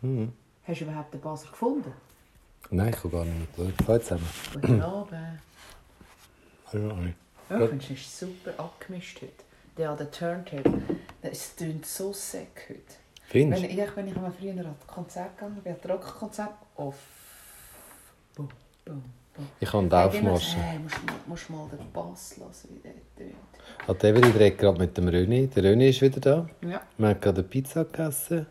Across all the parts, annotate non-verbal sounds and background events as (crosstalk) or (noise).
Mhm. Hast du überhaupt den Basler gefunden? Nein, ich habe gar nicht mitgeschaut. Hallo zusammen. Guten (clears throat) Abend. Hallo. Ja, ich finde, es ist super abgemischt heute. Der an der Turntable. Es tönt so sick heute. Wenn Findest ich, wenn ich einmal früher an ein Konzert gegangen bin, ein Rockkonzert, auf. Boom, boom. Ich habe einen Hey, immer Aufmarsch. gesagt, Hey, musst, mal- musst mal den Bass hören, wie der tönt. Hat Every redet gerade mit dem Röni. Der Röni ist wieder da. Ja. Wir haben gerade Pizza gegessen.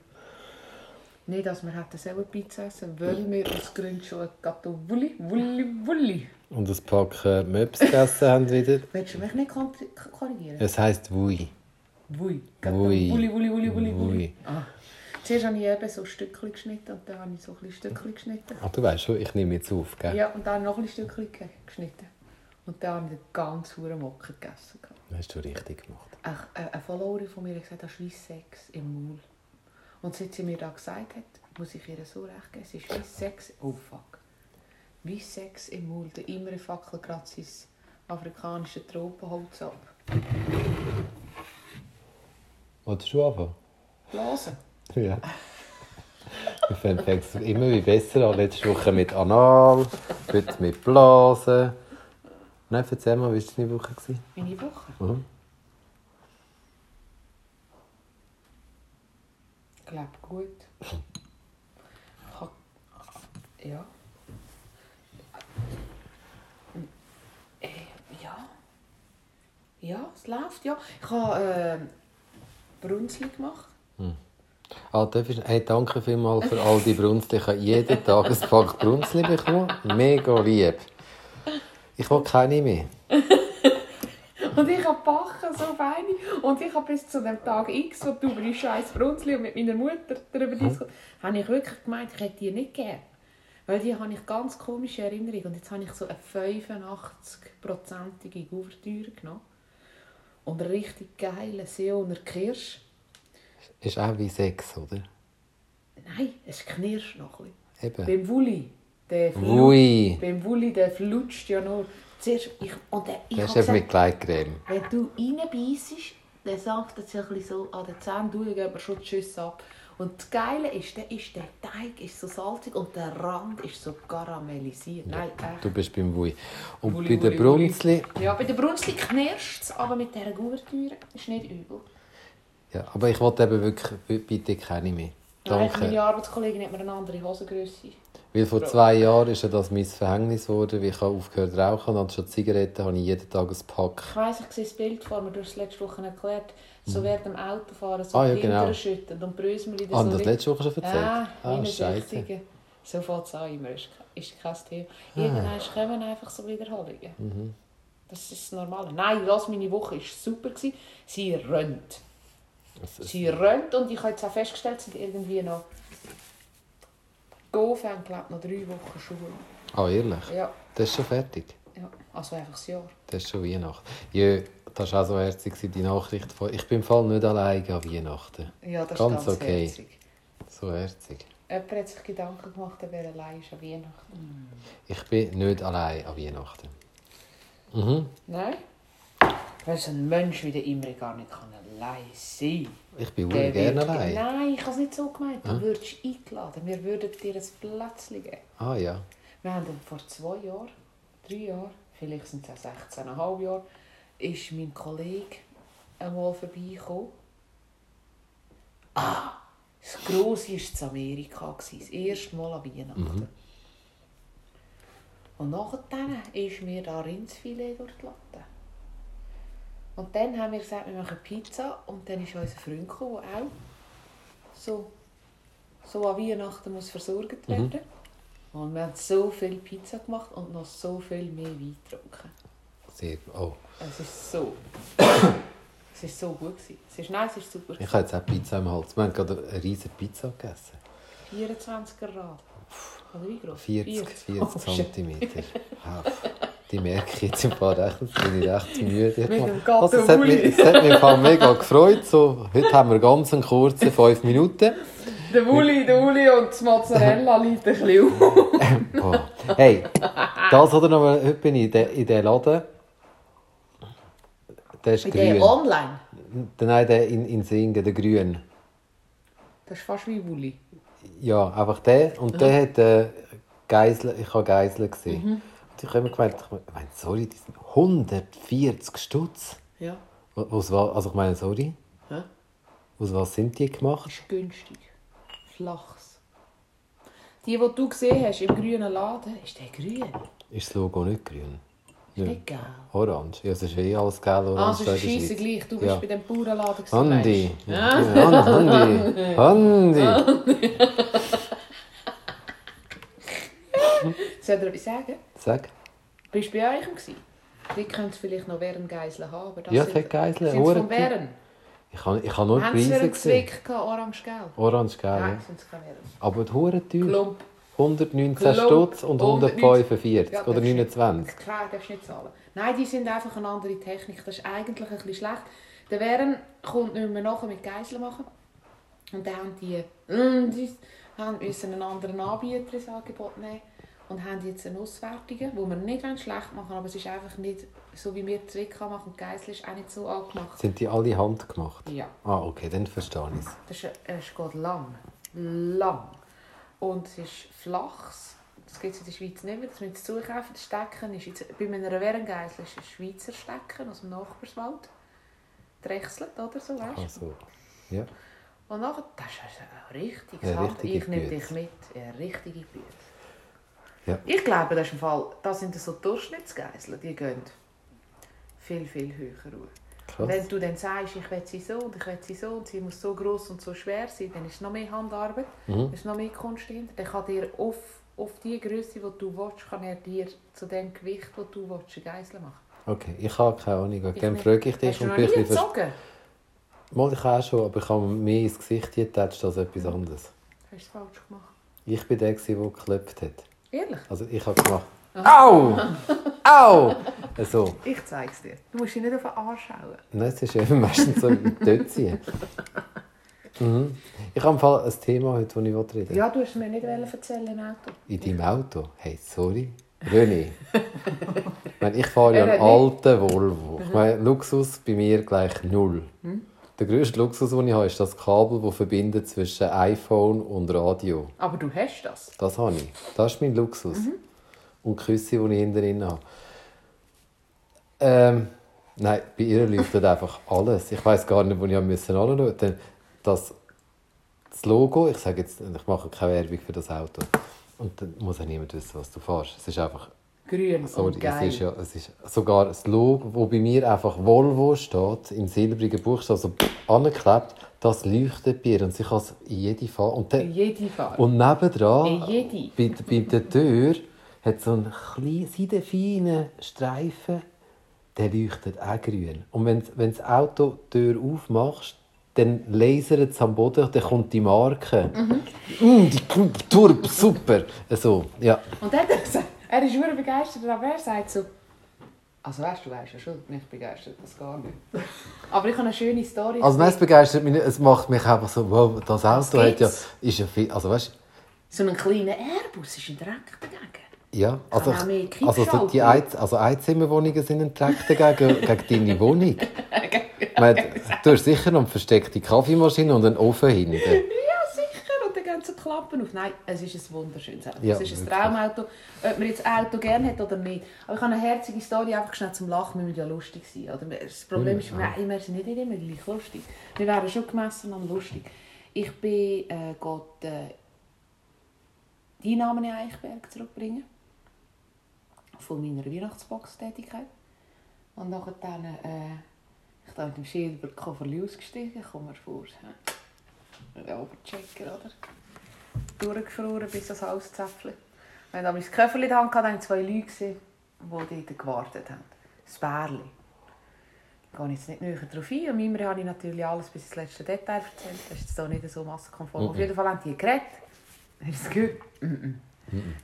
Nicht, dass wir hätten selber Pizza essen, weil wir aus Gründen schon ein Gatto Wulli, Wulli, Wulli. Und ein Pack äh, Möps gegessen haben wieder. Willst du mich nicht korrigieren? Es heisst Wui. Wui. Gatto Wui. Wulli, Wulli, Wulli, Wulli, Wulli. Ah. Zuerst habe ich eben so Stückchen geschnitten und dann habe ich so ein bisschen Stückchen geschnitten. Ach, du weißt schon, ich nehme jetzt auf, gell? Ja, und dann noch ein Stückchen ge- geschnitten. Und dann habe ich den ganz huren Mocken gegessen. Das hast du richtig gemacht. Ach, äh, eine Followerin von mir hat gesagt, das ist wie Sex im Maul. Und seit sie mir das gesagt hat, muss ich ihr so recht geben, es ist wie Sex... Oh fuck. Wie Sex im Maul. Der Imre fackelt gerade sein afrikanische Tropenholz ab. Wolltest du anfangen? Blasen. Ja. Ich fängt es immer wie besser an. Letzte Woche mit Anal, heute mit Blasen. Nein, erzähl mal, wie war deine Woche? Meine Woche. Mhm. Ich glaube gut. Ich hab, ja. Äh, ja. Ja, es läuft, ja. Ich habe äh, Brunzli gemacht. Ah, darf ich, hey, danke vielmals für all die Brunzli. Ich habe jeden Tag ein Pack Brunzli bekommen. Mega lieb. Ich will keine mehr. Und ich habe backen, so feine. Und ich habe bis zu dem Tag X, wo du über die scheiß Brunzli und mit meiner Mutter darüber diskutiert habe ich wirklich gemeint, ich hätte die nicht gern. Weil die habe ich ganz komische Erinnerungen. Und jetzt habe ich so eine 85-prozentige Ouvertüre genommen. Und einen richtig geilen Seoner Kirsch. Ist auch wie Sex, oder? Nein, es knirscht noch ein bisschen. Eben. Beim Wulli, der flutscht, beim Wulli, der flutscht ja nur. Zuerst, ich, und der, ich Das ist eben mit Gleitcreme. wenn du reinbeissest, dann er sich ein bisschen so an den Zähnen, du, ich gebe schon die Schüsse ab. Und das Geile ist, der, ist, der Teig ist so salzig und der Rand ist so karamellisiert. Nein, echt. Du bist beim Wui. Und Wuli, bei den Wuli, Wuli. Brunzli... Ja, bei der Brunzli knirscht es, aber mit dieser Gouvertüre ist nicht übel. Ja, aber ich wollte eben wirklich bitte keine mehr. Nein, Danke. meine Arbeitskollegin hat mir eine andere Hosengröße. Weil vor zwei Jahren ist ja das mein Verhängnis geworden, weil ich habe aufgehört zu rauchen und anstatt Zigaretten habe ich jeden Tag ein Pack. Ich weiss, ich sehe das Bild vor mir, du hast es letzte Woche erklärt, so während dem Autofahren so Mhm. Ah, ja, genau. Hintern schütten und Brösmeli Ah, so das ri- letzte Woche schon erzählt? Ja, ah, ah, scheiße. So fängt es an immer, ist, ist kein Thema. Ah. Irgendwann kommen einfach so Wiederholungen. Mhm. Das ist das Normale. Nein, das, meine Woche war super. gewesen. Sie rennt. Sie rennt und ich habe jetzt auch festgestellt, sie sind irgendwie noch... Go fängt, glaube noch drei Wochen Schule. Ah, ehrlich? Ja, Das ist schon fertig. ja, also einfach das Jahr. Das ist schon Weihnachten. Ja, das war auch so herzig, die Nachricht von... Ich bin im Fall nicht alleine an Weihnachten. Ja, das Ganz ist ganz okay. herzig. So herzig. Jemand hat sich Gedanken gemacht, er wäre allein ist an Weihnachten. Ich bin nicht allein an Weihnachten. Mhm. Nein? Weil so ein Mensch wie der Imre gar nicht kann allein sein Ich bin sehr gerne wird- allein. Nein, ich habe es nicht so gemeint. Du Hä? würdest eingeladen. Wir würden dir ein Plätzchen geben. Ah ja. Wir haben dann vor zwei Jahren, drei Jahren, vielleicht sind es auch 16,5 Jahre, ist mein Kollege einmal vorbeigekommen. Ah, das Grosse war in Amerika. Das erste Mal an Weihnachten. Und nachher ist mir da Rindsfilet durch die Latte. Und dann haben wir gesagt, wir machen Pizza. Und dann ist unser Freund gekommen, der auch so, so an Weihnachten muss versorgt werden. Und wir haben so viel Pizza gemacht und noch so viel mehr Wein getrunken. Sehr Oh. Es ist so. es ist so gut gewesen. Es ist, nein, es ist super. Ich habe jetzt auch Pizza im Hals. Wir haben gerade eine riesige Pizza gegessen. 24 Grad. Oder wie groß? 40, 40 Oh, shit. cm. (laughs) Die merke ich jetzt im Fall echt, jetzt bin ich recht müde. Also, es, hat mich, es hat mich im Fall mega gefreut. So, heute haben wir ganz einen kurzen 5 Minuten. Der Wulli, der Wulli und das Mozzarella (laughs) liegt ein bisschen auf. Hey, das oder noch, heute bin ich in der, in der Laden. Der ist Bei der grün. online. Nein, der in, in Singen, der grün. Das ist fast wie Wulli. Ja, einfach der. Und der hat äh, Geisel, ich habe Geisel gesehen. Mhm. Und ich habe immer gemeint, ich meine, sorry, die sind 140 Stutz. Ja. Wa- Was war, also ich meine, sorry, Hä? aus was sind die gemacht? ist günstig. Flachs. Die, die du gesehen hast im grünen Laden, ist der grün. Ist das Logo nicht grün? Ist nicht gelb. Orange. Ja, es ist eh alles gelb, orange. Ah, da ist scheisse gleich. Du bist Ja. bei dem Bauernladen gewesen, Andi. Ja. Ja. Andi. Andi. (laughs) (laughs) (laughs) Soll ich dir etwas sagen? Sag. Bist du bei euch gewesen? Die könnt es vielleicht noch während Geiseln haben. Aber das Ja, es sind- hat Geiseln, Sind Hure- Bären? Ich habe ich habe nur die Haben sie Preise gesehen. Zwick gehabt, orange-gelb? Orange, gelb. Nein, ja. Aber die Hure teuer. Klump. 119 Klump. Stutz und 145 Ja, oder darfst du- 29. Klar, darfst du nicht zahlen. Nein, die sind einfach eine andere Technik. Das ist eigentlich ein bisschen schlecht. Der Bären kommt nicht mehr nachher mit Geiseln machen. Und dann haben die, mm, die haben müssen einen anderen Anbieter ins Angebot nehmen und haben jetzt eine Auswertung, die wir nicht schlecht machen wollen, aber es ist einfach nicht so, wie wir Zwick machen und Geisel ist auch nicht so angemacht. Sind die alle handgemacht? Ja. Ah, okay, dann verstehe ich es. Das ist, es geht lang. Lang. Und es ist flachs. Das gibt es in der Schweiz nicht mehr. Das müssen Sie zukaufen. Das Stecken ist jetzt, bei einer Werengeisel ist ein Schweizer Stecken aus dem Nachbarswald. Drechselt oder so, weißt du? Also, ja. Und nachher, das ist ein richtiges Hand. Ich nehme dich mit. Eine richtige Bütze. Ja. Ich glaube, das ist im Fall, das sind so Durchschnittsgeiseln, die gehen viel, viel höher hoch. Krass. Wenn du dann sagst, ich will sie so und ich will sie so und sie muss so groß und so schwer sein, dann ist noch mehr Handarbeit, Mhm. ist noch mehr Kunst dahinter. Dann kann dir auf, auf die Größe, die du willst, kann er dir zu dem Gewicht, das du willst, eine Geisel machen. Okay, ich habe keine Ahnung. Ich Dann frage ich dich Hast du noch nie gezogen? Mal, ich auch schon, aber ich habe mehr ins Gesicht getatscht als etwas anderes. Hast du es falsch gemacht? Ich bin der, der geklopft hat. Ehrlich? Also ich habe gemacht. Au! (laughs) Au! So. Ich zeige es dir. Du musst dich nicht auf den Arsch schauen. Nein, es ist eben (laughs) meistens so dort ziehen. Mhm. Ich habe im Fall ein Thema heute, das ich reden will. Ja, du hast mir nicht erzählen im Auto. In deinem Auto? Hey, sorry. René. (laughs) ich, meine, ich fahre ja einen alten Volvo. Ich meine, Luxus bei mir gleich null. Der grösste Luxus, den ich habe, ist das Kabel, das verbindet zwischen iPhone und Radio. Aber du hast das. Das habe ich. Das ist mein Luxus. Und die Küsse, die ich hinten drin habe. Ähm, nein, bei ihr leuchtet einfach alles. Ich weiß gar nicht, wo ich anschauen musste. Das, das Logo, ich sage jetzt, ich mache keine Werbung für das Auto. Und dann muss auch niemand wissen, was du fährst. Es ist einfach, Grün sorry, und geil. es ist, ja, es ist sogar das Logo, wo bei mir einfach Volvo steht, in silbrigen Buchstaben, so angeklebt, das leuchtet bei ihr. Und sie kann es in jede Farbe. Und dann, In jede Farbe. und nebendran, In jede. bei, bei der Tür, hat so einen kleinen, seidenfeinen Streifen, der leuchtet auch grün. Und wenn, wenn das Auto die Tür aufmachst, dann lasert es am Boden, dann kommt die Marke. Mm, die Turb, super. So, ja. Und dann hat er gesagt, er ist sehr begeistert, aber er sagt so, also weißt du, weißt ja schon, nicht begeistert, das gar nicht. Aber ich habe eine schöne Story. Also nein, es begeistert mich nicht, es macht mich einfach so, wow, das Auto hat ja, ist ja viel, also weißt So ein kleiner Airbus ist ein Dreck dagegen. ja, also, ich- also so die. Ein, also Einzimmerwohnungen sind ein Dreck dagegen, (laughs) gegen deine Wohnung. (laughs) Meine, du hast sicher noch eine versteckte Kaffeemaschine und einen Ofen hinten. Ja, sicher. Und dann gehen so die Klappen auf. Nein, es ist ein wunderschönes Auto. Ja, es ist ein. Traumauto. Ob man jetzt Auto gerne hat oder nicht. Aber ich habe eine herzige Story, einfach schnell zum Lachen. Wir müssen ja lustig sein. Oder? Das Problem ist, wir, wir sind nicht immer gleich lustig. Wir wären schon gemessen an lustig. Ich bin äh, Gott äh, die Einnahmen in Eichberg zurückbringen. Von meiner Weihnachtsbox-Tätigkeit. Und nachher dann, äh, ich da mit dem Schild über die Kofferli ausgestiegen, kommen wir vor. Ja, Oberchecker, oder? Durchgefroren bis das Hauszäpfchen. Wenn ich mein Köfferli in der Hand hatte, waren zwei Leute, die dort gewartet haben. Das Bärli. Ich gehe jetzt nicht näher darauf ein. Und Mimre habe ich natürlich alles bis ins letzte Detail erzählt. Das ist jetzt hier nicht so massenkonform. Mhm. Auf jeden Fall haben die geredet. Ist es gut? Mhm.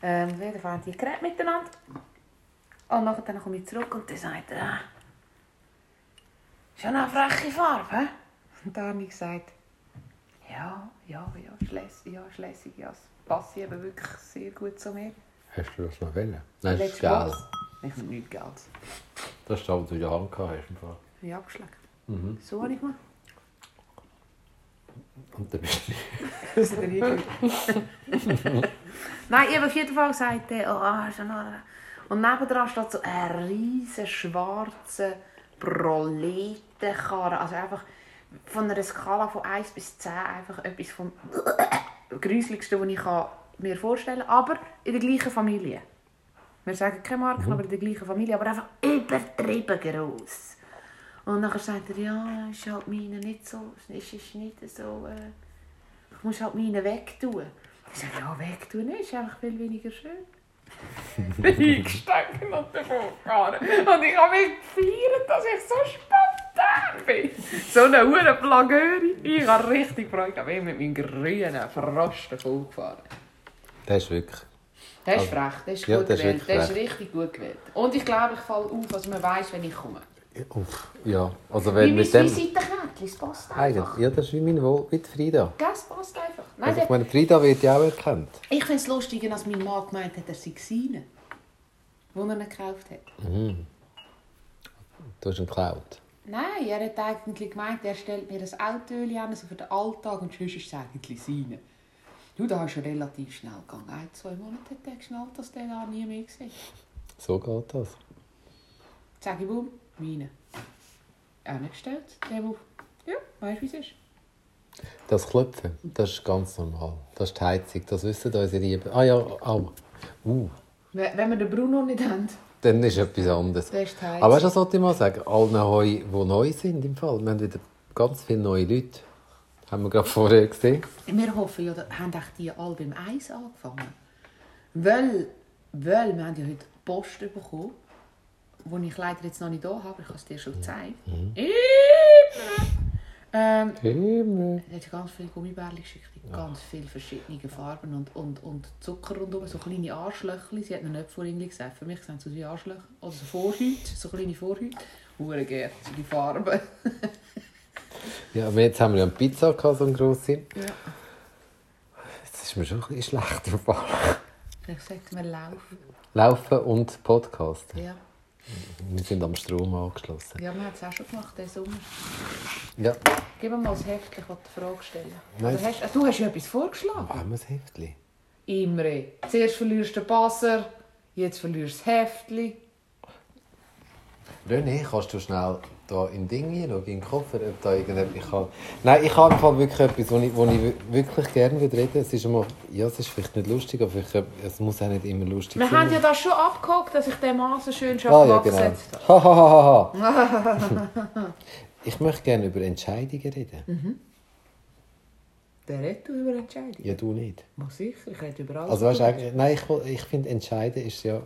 Ähm, auf jeden Fall haben die geredet miteinander. Und nachher dann komme ich zurück und dann sagt er, ah, ist noch eine freche Farbe. hä?» Und dann habe ich gesagt, ja, ja, ja, ist lässig, ja, ist lässig, ja, es passt eben wirklich sehr gut zu mir. Hast du das noch wollen? Nein, das ist. Box. Ich habe nichts Geld. Das ist das, was du in der Hand gehabt hast. im Fall. Ich habe abgeschlagen. Mhm. So habe ich gemacht. Und dann bist du (laughs) Das ist der (laughs) Nein, ich habe auf jeden Fall gesagt, äh, oh, ist ja noch... Und nebendran steht so ein riesen schwarzer Proletenkarren. Also einfach von einer Skala von 1 bis 10 einfach etwas vom Gruseligsten, was ich mir vorstellen kann. Aber in der gleichen Familie. Wir sagen keine Marken, aber in der gleichen Familie. Aber einfach übertrieben groß. Und dann sagt er, ja, ist halt meine nicht so, ist, ist nicht so, äh, ich muss halt meine wegtun. Ich sage, ja, wegtun ist einfach viel weniger schön. (laughs) Eingesteckt und davon gefahren. Und ich habe mich gefeiert, dass ich so bin. So eine hure Plagöri. Ich habe richtig Freude. Ich bin mit meinem grünen Frosten vollgefahren. Das ist wirklich. Das ist frech, das ist Ja, gut das gewählt. Das ist richtig gut gewählt. Und ich glaube, ich falle auf, dass man weiss, wenn ich komme. Uff, ja, also Wie wenn mein mit dem... Visitenkärtchen, es passt einfach. Ja, das ist wie mein Wohl, wie die Frida. Es passt einfach. Nein, Also, ich meine, Frida wird ja auch erkannt. Ich finde es lustig, als mein Mann gemeint hat, er sei seine, die er ihn gekauft hat. Du hast ihn geklaut. Nein, er hat eigentlich gemeint, er stellt mir ein Auto an, also für den Alltag, und sonst ist es eigentlich seine. Du, da hast du relativ schnell gegangen. Ein, zwei Monate hat er geschnallt, dass der da nie mehr gesehen So geht das. Sag ich, bumm, meine. Nicht gestellt. Der, ja, weißt du, wie es ist. Das Klopfen, das ist ganz normal. Das ist die Heizung, das wissen unsere Lieben. Ah ja, au. Uh, wenn wir den Bruno nicht haben, dann ist etwas anderes. Aber weißt du, was sollte ich mal sagen? Allen Heu, die neu sind im Fall. Wir haben wieder ganz viele neue Leute. Haben wir gerade vorher gesehen. Wir hoffen ja, haben echt die alle beim Eis angefangen. Weil, weil wir haben ja heute Post bekommen, die ich leider jetzt noch nicht da habe, ich habe es dir schon gezeigt. Ähm, Himmel. er hat ganz viele Gummibärchen geschickt, in ganz viele verschiedene Farben und, und, und Zucker rundherum, so kleine Arschlöcher. Sie hat noch nicht vorhin gesagt, für mich sind es so wie Arschlöcher. Oder so Vorhäute, so kleine Vorhäute. Hure gerne, so die Farben. (laughs) Ja, aber jetzt haben wir ja eine Pizza gehabt, so eine grosse. Ja. Jetzt ist mir schon ein bisschen schlecht im Fall. Ich sagte mir laufen. Laufen und Podcast. Ja. Wir sind am Strom angeschlossen. ja, wir haben es auch schon gemacht, diesen Sommer. Ja, Gib mir mal das Heftchen, ich die Frage stellen. Nein. Oder hast, ah, du hast ja etwas vorgeschlagen. haben wir das Heftchen? Imre, zuerst verlierst du den Passer, jetzt verlierst du das Heftchen. René, kannst du schnell da in Ding hinschauen, in den Koffer, ob da irgendetwas... Kann... Nein, ich habe im Fall wirklich etwas, wo ich, wo ich wi- wirklich gerne würde reden. Es ist immer... Ja, es ist vielleicht nicht lustig, aber ich, es muss auch nicht immer lustig Wir sein. haben ja das schon abgehakt, dass ich den Mann so schön schon Ah, ja, genau. abgesetzt habe. Ha, ha, ha, ha, ha. (laughs) ich möchte gerne über Entscheidungen reden. Der redet du über Entscheidungen? Ja, du nicht. Mal sicher, ich rede über alles. Also weißt eigentlich- nein, ich, ich finde, entscheiden ist ja...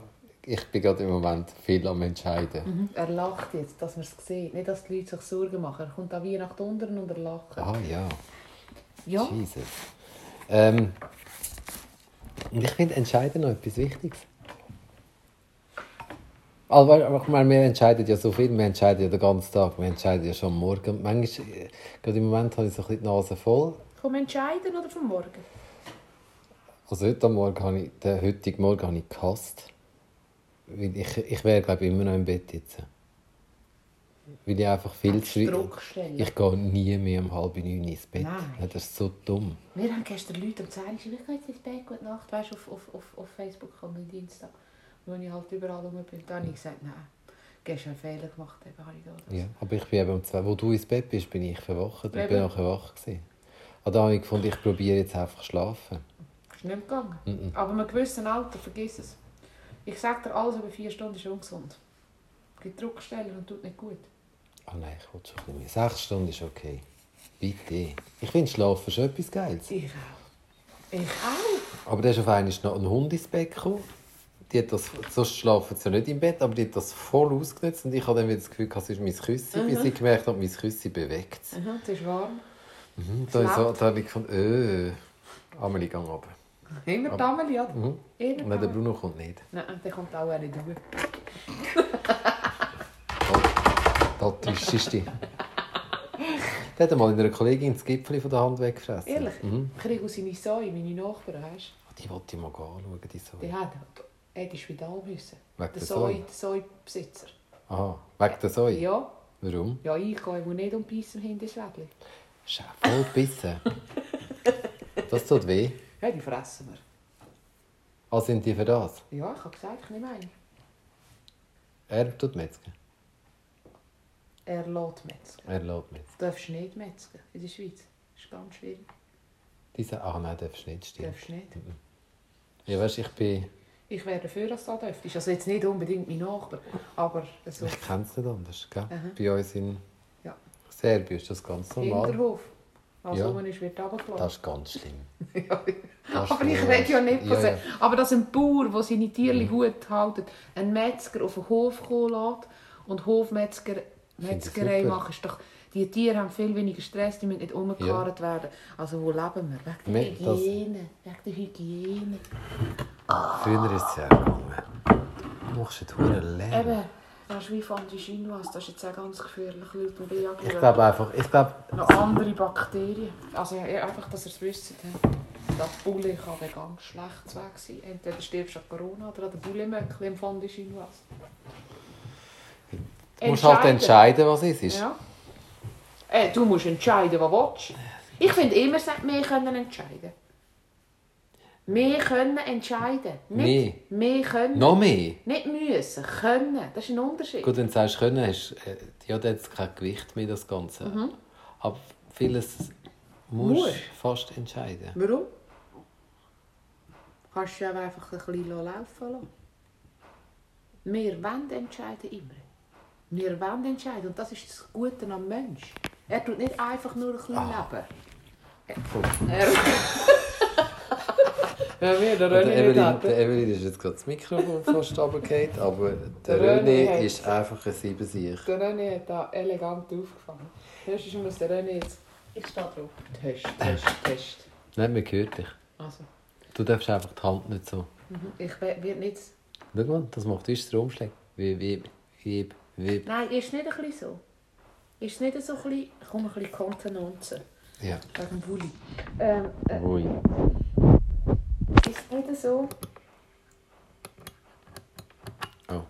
Ich bin gerade im Moment viel am Entscheiden. Mhm. Er lacht jetzt, dass man es sieht. Nicht, dass die Leute sich Sorgen machen. Er kommt da wie nach unten und er lacht. Ah ja, Ja, Jesus. Ähm, und ich finde, entscheiden noch etwas Wichtiges. Aber ich meine, wir entscheiden ja so viel, wir entscheiden ja den ganzen Tag, wir entscheiden ja schon am Morgen. Manchmal, äh, gerade im Moment habe ich so ein bisschen die Nase voll. vom Entscheiden oder vom Morgen? Also heute Morgen habe ich, den heutigen Morgen habe ich gehasst. Ich, ich wäre, glaube immer noch im Bett jetzt. Weil ich einfach viel zu. Druck stellen. Ich gehe nie mehr um halb neun ins Bett. Nein. Das ist so dumm. Wir haben gestern Leute um 10 Uhr geschrieben, ich gehe jetzt ins Bett, gute Nacht, weißt du, auf, auf, auf, auf Facebook und im Dienstag. Wo ich halt überall rum bin. Dann habe ich gesagt, nein, gestern einen Fehler gemacht, eben habe ich da das. Ja, aber ich bin eben um zwei, wo du ins Bett bist, bin ich verwacht. Ich bin nachher wach gewesen. Und da habe ich gefunden, ich probiere jetzt einfach schlafen. Ist nicht gegangen. Mhm. Aber mit einem gewissen Alter, vergiss es. Ich sage dir, alles über vier Stunden ist ungesund. Gibt Druckstellen und tut nicht gut. Ah nein, ich will schon ein bisschen mehr. Sechs Stunden ist okay. Bitte. Ich finde Schlafen schon etwas Geiles. Ich auch. Ich auch. Aber da ist auf einmal noch ein Hund ins Bett gekommen. Die hat das, sonst schlafen sie ja nicht im Bett, aber die hat das voll ausgenutzt. Und ich habe dann wieder das Gefühl, es ist mein Küssi, bis ich gemerkt habe, mein Küssi bewegt es. Mhm, es ist warm. Mhm, Da, ist so, da habe ich gefunden, öh, Amelie, gang runter. Immer die Amelie, oder? Mhm. Immer Nein, die der Amelie. Bruno kommt nicht. Nein, der kommt auch nicht durch. Da täuschst du dich. Der hat mal in einer Kollegin das Gipfel von der Hand weggefressen. Ehrlich? Mhm. Ich kriege aus seine Säue, meine Nachbarn, weißt Die wollte ich mal anschauen, die du? Säue. Die hat er ins Spital müssen. Wegen Der der Säue, Säue? der Säubesitzer. Aha, wegen der Säue? Ja, Warum? ja, ich gehe muss nicht um Beißen hinter das Wädli. Ist auch voll gebissen. Das tut weh. Ja, die fressen wir. Ah, sind die für das? Ja, ich habe gesagt, ich nehme eine. Er tut Metzger. Er lässt Metzger. Er lässt Metzger. Du darfst nicht Metzger in der Schweiz. Das ist ganz schwierig. Diese, ach nein, darfst du nicht, stimmt. darfst nicht. Ja, weißt, ich bin... Ich wäre dafür, dass du da dürftest. Also jetzt nicht unbedingt mein Nachbar, aber so Ich kenne es nicht anders, gell? Aha. Bei uns in Ja. Serbien ist das ganz normal. Hinterhof. Was Ja. rum ist, wird runtergelassen. Das ist ganz schlimm. Ja, aber ich rede ja nicht von ja. Mhm. Aber dass ein Bauer, der seine Tiere gut hält, einen Metzger auf den Hof kommen lässt und Hofmetzger Metzgerei macht, ist doch... Die Tiere haben viel weniger Stress, die müssen nicht umgekarrt werden. Also wo leben wir? Wegen der das- Hygiene. Wegen der Hygiene. Früher ist es ja gegangen. Du machst verdammt leer. Das ist wie Fondue Chinoise. Das ist jetzt auch ganz gefährlich, Leute. Und ich Ich glaube einfach... Ich glaube... noch andere Bakterien. Also ja, einfach, dass ihr es wisst. he. Das Bulle kann dann ganz schlecht weg sein. Entweder stirbst du an Corona oder an der Bullemöckchen im Fondue Chinoise. Du musst halt entscheiden, was es ist. Ja. Äh, du musst entscheiden, was du willst. Ich finde immer, wir können entscheiden. Wir können entscheiden. Nicht wir können. Noch mehr? Nicht müssen, können. Das ist ein Unterschied. Gut, wenn du sagst, können, hast, äh, ja, dann hat es kein Gewicht mehr, das Ganze. Aber vieles musst Mhm. Du fast entscheiden. Warum? Kannst du ja einfach ein bisschen laufen lassen. Wir wollen entscheiden immer. Wir wollen entscheiden. Und das ist das Gute am Mensch. Er tut nicht einfach nur ein bisschen leben. Er... (laughs) ja, wir, der Der René nicht Evelyn, hat. der Evelyn ist jetzt gerade das Mikrofon fast runtergefallen, aber der Der René René ist einfach ein Siebensieg. Der René hat da elegant aufgefangen. Erstens muss der René jetzt... Ich stehe drauf. Test, Test, Test. Nein, man hört dich. Also, Du darfst einfach die Hand nicht so. mhm. ich werde nicht... Schau mal, das macht uns den Umschlag. Wie, wie, wie, wie. Nein, ist nicht ein bisschen so. Ist nicht so ein bisschen... Komm, ein bisschen Kontenanzen. Ja. Wegen dem Bulli. Ähm, äh, Ui. Nicht so... Oh.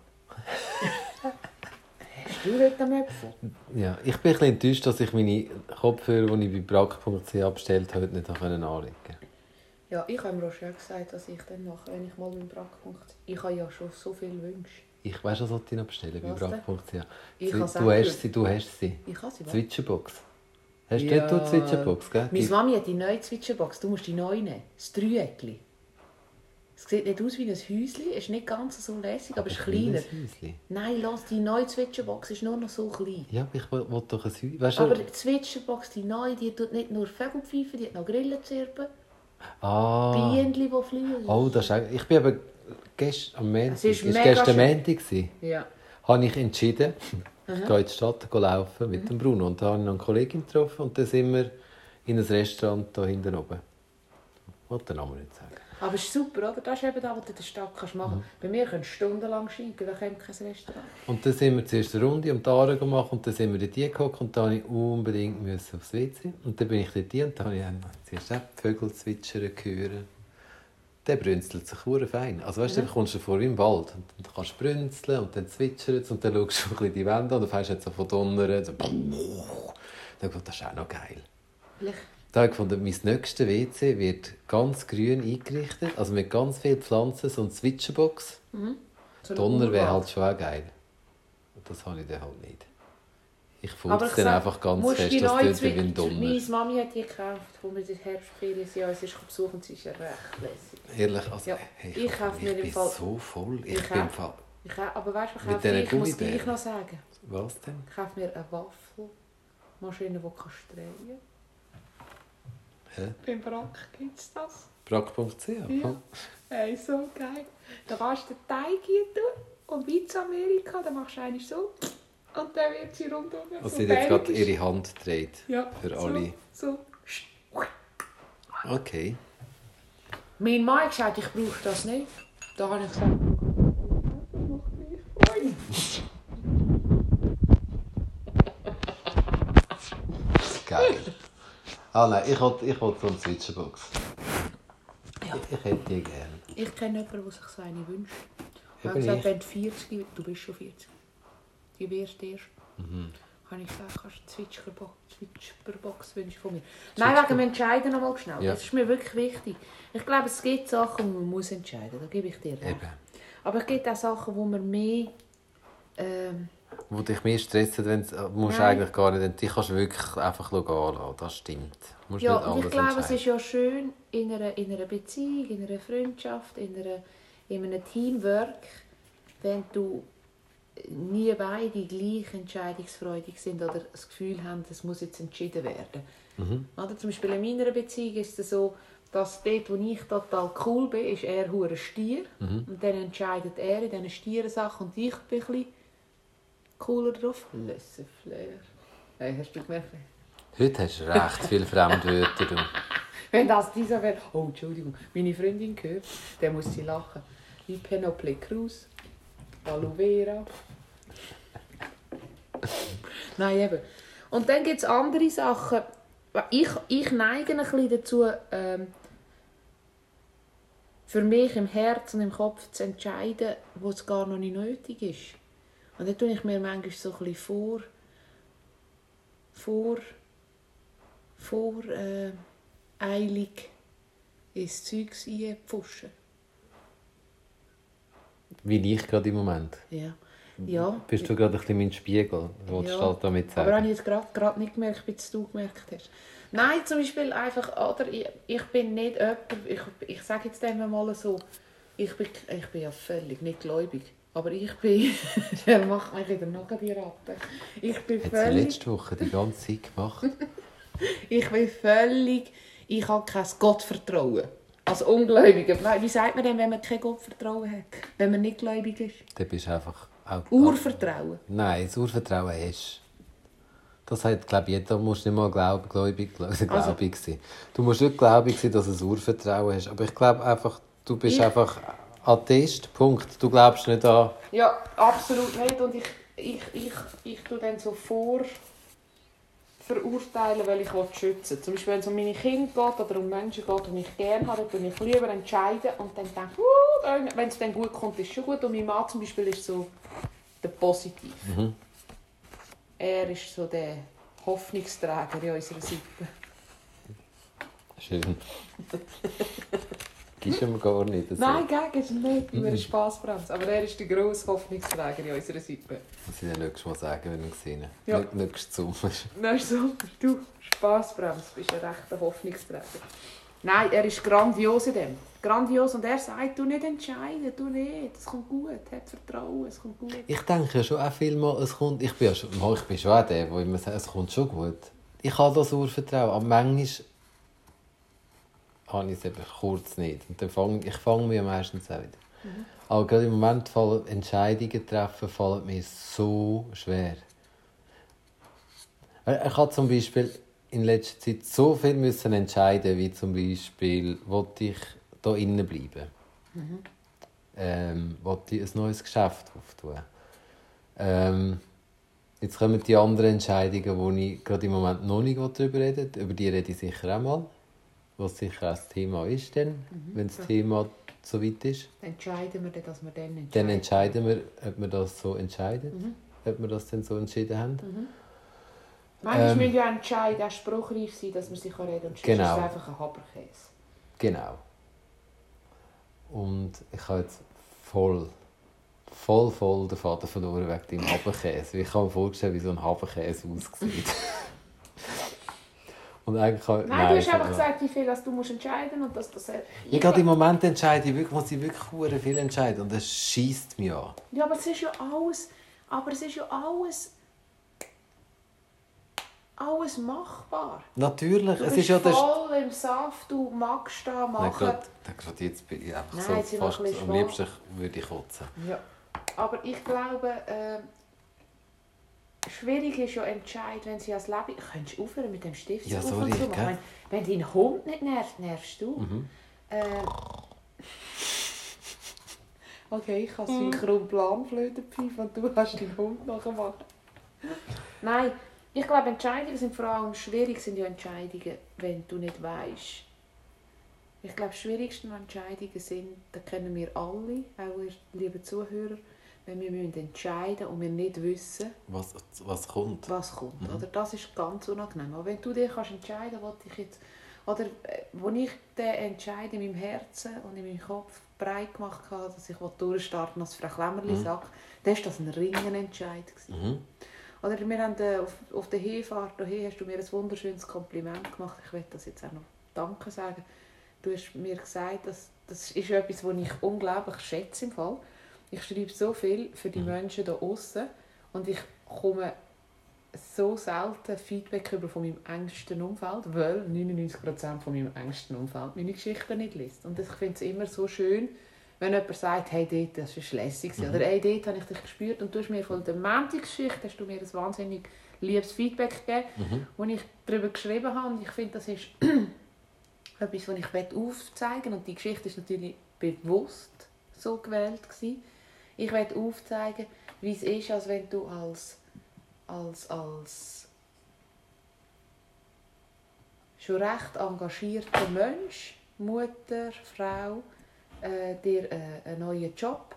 Hast du heute am Äpfel? Ja, ich bin ein bisschen enttäuscht, dass ich meine Kopfhörer, die ich bei brack.ch bestellt habe, heute nicht anlegen konnte. Ja, ich habe mir auch schon gesagt, was ich dann mache, wenn ich mal beim Brackpunkt... Ich habe ja schon so viele Wünsche. Ich weiß, was sollte ich noch bestellen bei brack.ch. Ich Du, habe du hast sie, du hast sie. Ich habe sie, was? Zwitschenbox. Hast Ja. du nicht die Zwitschenbox, gell? Meine Mami hat die neue Zwitschenbox. Du musst die neue nehmen. Das Dreieckli. Es sieht nicht aus wie ein Häuschen, ist nicht ganz so lässig, aber ist kleiner. Häuschen. Nein, lass, die neue Zwitschenbox ist nur noch so klein. Ja, aber ich will, will doch ein Häuschen. Weißt Aber du? die Zwitschenbox, die neue, die tut nicht nur Vögel pfeifen, die hat noch Grillen zirpen, Ah. Bienen, die fliegen. Oh, das ist auch, Ich bin aber gestern am Montag, Es ist gestern. Montag Ja. habe ich entschieden, (laughs) ich gehe in die Stadt laufen mit dem Bruno. Und da habe ich noch eine Kollegin getroffen und dann sind wir in ein Restaurant hier hinten oben. Will den Namen nicht sagen. Aber es ist super, oder? Das ist eben das, was du in der Stadt kannst machen Mhm. kannst. Bei mir kannst du stundenlang schinken, da kommt kein Restaurant. Und dann sind wir zuerst eine Runde um die Aare gemacht und dann sind wir dort gehockt und da musste ich unbedingt müssen aufs WC. Und dann bin ich dort und da habe ich dann zuerst auch die Vögel zwitschern gehört. Der brünzelt sich hure fein. Also weißt du, dann kommst du vor wie im Wald und dann kannst du brünzeln und dann zwitschert es und dann schaust du ein bisschen die Wände an und dann fängst du jetzt so von donnern. So (laughs) dann das ist auch noch geil. Vielleicht Da habe ich gefunden, mein nächstes WC wird ganz grün eingerichtet, also mit ganz vielen Pflanzen, so eine so ein Donner wäre halt schon auch geil. Das habe ich dann halt nicht. Ich furze ich dann einfach ganz fest, die das neue tut wie ein Donner. Meine Mami hat die gekauft, wo wir der Herbstferien sind, uns ist besuchen und sie ist ja recht lässig. Ehrlich, also, Ja, hey, ich kaufe mir ich im bin Fall- so voll. Ich, Ich bin. Fall... Ich, auch- aber weißt du, was Mit kaufe ich? Ich muss gleich noch sagen. Was denn? Ich kaufe mir eine Waffelmaschine, die kannst drehen Hä? Beim Brack gibt es das. Brack.ch? Ja. Hey, so geil. Da kannst du den Teig hier tun und wie in Amerika, dann machst du eigentlich so und dann wird sie rundum Also so sie hat jetzt gerade ihre Hand gedreht. ja, für so, alle. So. Okay. Mein Mann hat gesagt, ich brauche das nicht. Da habe ich gesagt, ah nein, ich will, ich will so eine Zwitschenbox. Ja. Ich, ich hätte die gerne. Ich kenne jemanden, der sich so eine wünscht. Er hat Eben gesagt, ich. wenn du 40, du bist schon 40, die wirst erst, Mhm. Habe ich gesagt, kannst du eine Zwitscherbox, Zwitscherbox wünschen von mir? Nein, wegen dem Entscheiden noch mal schnell. Ja. Das ist mir wirklich wichtig. Ich glaube, es gibt Sachen, die man muss entscheiden muss. Da gebe ich dir recht. Eben. Aber es gibt auch Sachen, wo man mehr... Ähm, Wo dich mehr stressen, wenn du musst Nein. eigentlich gar nicht, die kannst du wirklich einfach gehen lassen. Das stimmt. Du musst ja, nicht und ich glaube, es ist ja schön in einer, in einer Beziehung, in einer Freundschaft, in, einer, in einem Teamwork, wenn du nie beide gleich entscheidungsfreudig sind oder das Gefühl haben, es muss jetzt entschieden werden. Mhm. Oder zum Beispiel in meiner Beziehung ist es so, dass dort, wo ich total cool bin, ist er hure Stier. Mhm. Und dann entscheidet er in diesen stieren Sachen und ich bin ein bisschen cooler drauf. Laissez-faire. Hey, hast du gemerkt? Heute hast du recht viele Fremdwörter. Du. (laughs) Wenn das dieser wäre, oh Entschuldigung, meine Freundin gehört, dann muss sie lachen. Wie Penelope Cruz, Aloe Vera. Nein, eben. Und dann gibt es andere Sachen. Ich, ich neige ein bisschen dazu, ähm, für mich im Herz und im Kopf zu entscheiden, wo es gar noch nicht nötig ist. Und dann tue ich mir manchmal so ein bisschen vor, vor, vor, äh, eilig ins Zeug reinpfuschen. Wie ich gerade im Moment. Ja. Ja. Bist du gerade ein bisschen mein Spiegel? Wolltest du Ja. halt damit Aber habe ich jetzt gerade gerade nicht gemerkt, bis du gemerkt hast. Nein, zum Beispiel einfach, oder, ich, ich bin nicht jemand, ich, ich sage jetzt dem mal so, ich bin, ich bin ja völlig nicht gläubig, aber ich bin, (laughs) er macht mich wieder nachher die Ratte. Ich bin sie völlig, letzte Woche die ganze Zeit gemacht? (laughs) ich bin völlig, ich habe kein Gottvertrauen. Als Ungläubiger. Wie sagt man denn, wenn man kein Gottvertrauen hat? Wenn man nicht gläubig ist? Dann bist du einfach... Urvertrauen. Nein, das Urvertrauen hast Das hat, glaube ich, jeder. Du musst nicht mal glaub, gläubig, gläubig Also- sein. Du musst nicht gläubig sein, dass du ein Urvertrauen hast. Aber ich glaube einfach, du bist Ich- einfach Atheist. Punkt. Du glaubst nicht an... Ja, absolut nicht. Und ich, ich, ich, ich tue dann so vor verurteilen, weil ich will schützen Zum Beispiel, wenn es um meine Kinder geht oder um Menschen geht, die ich gerne habe, dann ich lieber entscheiden und dann denke ich, wenn es dann gut kommt, ist es schon gut. Und mein Mann zum Beispiel ist so der Positiv. Mhm. Er ist so der Hoffnungsträger in unserer Seite. Schön. (laughs) Gibst du mir gar nicht. Das Nein, gegen ist nicht, über eine Spassbremse. Aber er ist der grosse Hoffnungsträger in unserer Seite. muss ich dir nächstes Mal sagen, wenn du gesehen hast. Ja. Nicht nächstes Sommer. Ist super. Du, Spassbremse, bist ein rechter Hoffnungsträger. Nein, er ist grandios in dem. Grandios. Und er sagt, du nicht entscheiden, du nicht. Es kommt gut, hab Vertrauen, es kommt gut. Ich denke ja schon auch viel mal, es kommt... Ich bin, ja schon, ich bin schon auch der, der immer sagt, es kommt schon gut. Ich habe das Urvertrauen. Aber manchmal habe ich es eben kurz nicht. Und dann fang, ich fange mich meistens auch wieder. Aber gerade im Moment fallen Entscheidungen treffen fallen mir so schwer. Weil Ich habe zum Beispiel in letzter Zeit so viel müssen entscheiden, wie zum Beispiel, wollte ich da innen bleiben? Ähm, wollte ich ein neues Geschäft auftun? Ähm, jetzt kommen die anderen Entscheidungen, wo ich gerade im Moment noch nicht darüber rede. Über die rede ich sicher auch mal. Was sicher auch das Thema ist, dann, wenn das Thema so weit ist. Dann entscheiden wir, dass wir dann entscheiden. Dann entscheiden wir, ob wir das so entscheiden. Ob wir das dann so entschieden haben. Manchmal Ähm. müssen ja Entscheiden auch spruchreif sein, dass man sich reden kann. Und Genau. ist es einfach ein Haberkäse. Genau. Und ich habe jetzt voll, voll, voll den Faden verloren wegen dem Habenkäse. Ich kann mir vorstellen, wie so ein Habenkäse aussieht. (laughs) Und eigentlich habe, Nein, du hast ich einfach gesagt, wie viel dass du musst entscheiden musst. Und dass das, Ja, gerade im Moment entscheide ich wirklich, muss ich wirklich viel entscheiden und das schießt mich an. Ja, aber es ist ja alles, aber es ist ja alles, alles machbar. Natürlich, Du es ist ja der... voll im Saft, du magst da Nein, machen. gerade, gerade jetzt bin ich einfach Nein, so fast... Am liebsten würde ich kotzen. Ja. Aber ich glaube, äh, schwierig ist ja entscheiden, wenn sie als Leben... Könntest du aufhören mit dem Stift? Ja, auf sorry, zu machen? Wenn, wenn dein Hund nicht nervt, nervst du. Mhm. Äh, okay, ich habe synchron Planflöte pfeifen und du hast deinen Hund nachgemacht. Nein, ich glaube, Entscheidungen sind vor allem schwierig, sind ja Entscheidungen, wenn du nicht weißt. Ich glaube, die schwierigsten Entscheidungen sind, da kennen wir alle, auch ihr lieben Zuhörer, wenn wir müssen entscheiden und wir nicht wissen, Was, was kommt? was kommt. Mhm. Oder das ist ganz unangenehm. Aber wenn du dich kannst entscheiden kannst, ich jetzt, oder äh, wo ich den Entscheid in meinem Herzen und in meinem Kopf breit gemacht habe, dass ich durchstarten als Frau Klemmerli Mhm. sagt, dann war das ein Ringenentscheid. Mhm. Oder wir haben äh, auf, auf der Hinfahrt hierher hast du mir ein wunderschönes Kompliment gemacht. Ich will das jetzt auch noch Danke sagen. Du hast mir gesagt, dass das ist etwas, was ich unglaublich schätze im Fall. Ich schreibe so viel für die Mhm. Menschen da außen und ich komme so selten Feedback über von meinem engsten Umfeld, weil 99% von meinem engsten Umfeld meine Geschichten nicht liest. Und ich finde es immer so schön, wenn jemand sagt, hey, dort, das war lässig. Mhm. Oder hey, dort habe ich dich gespürt. Und du hast mir von der Manti-Geschichte hast du mir ein wahnsinnig liebes Feedback gegeben, Mhm. wo ich darüber geschrieben habe. Und ich finde, das ist (clears throat) etwas, was ich aufzeigen will. Und die Geschichte ist natürlich bewusst so gewählt. Gewesen. Ich will aufzeigen, wie es ist, als wenn du als, als, als schon recht engagierter Mensch, Mutter, Frau, äh, dir äh, einen neuen Job,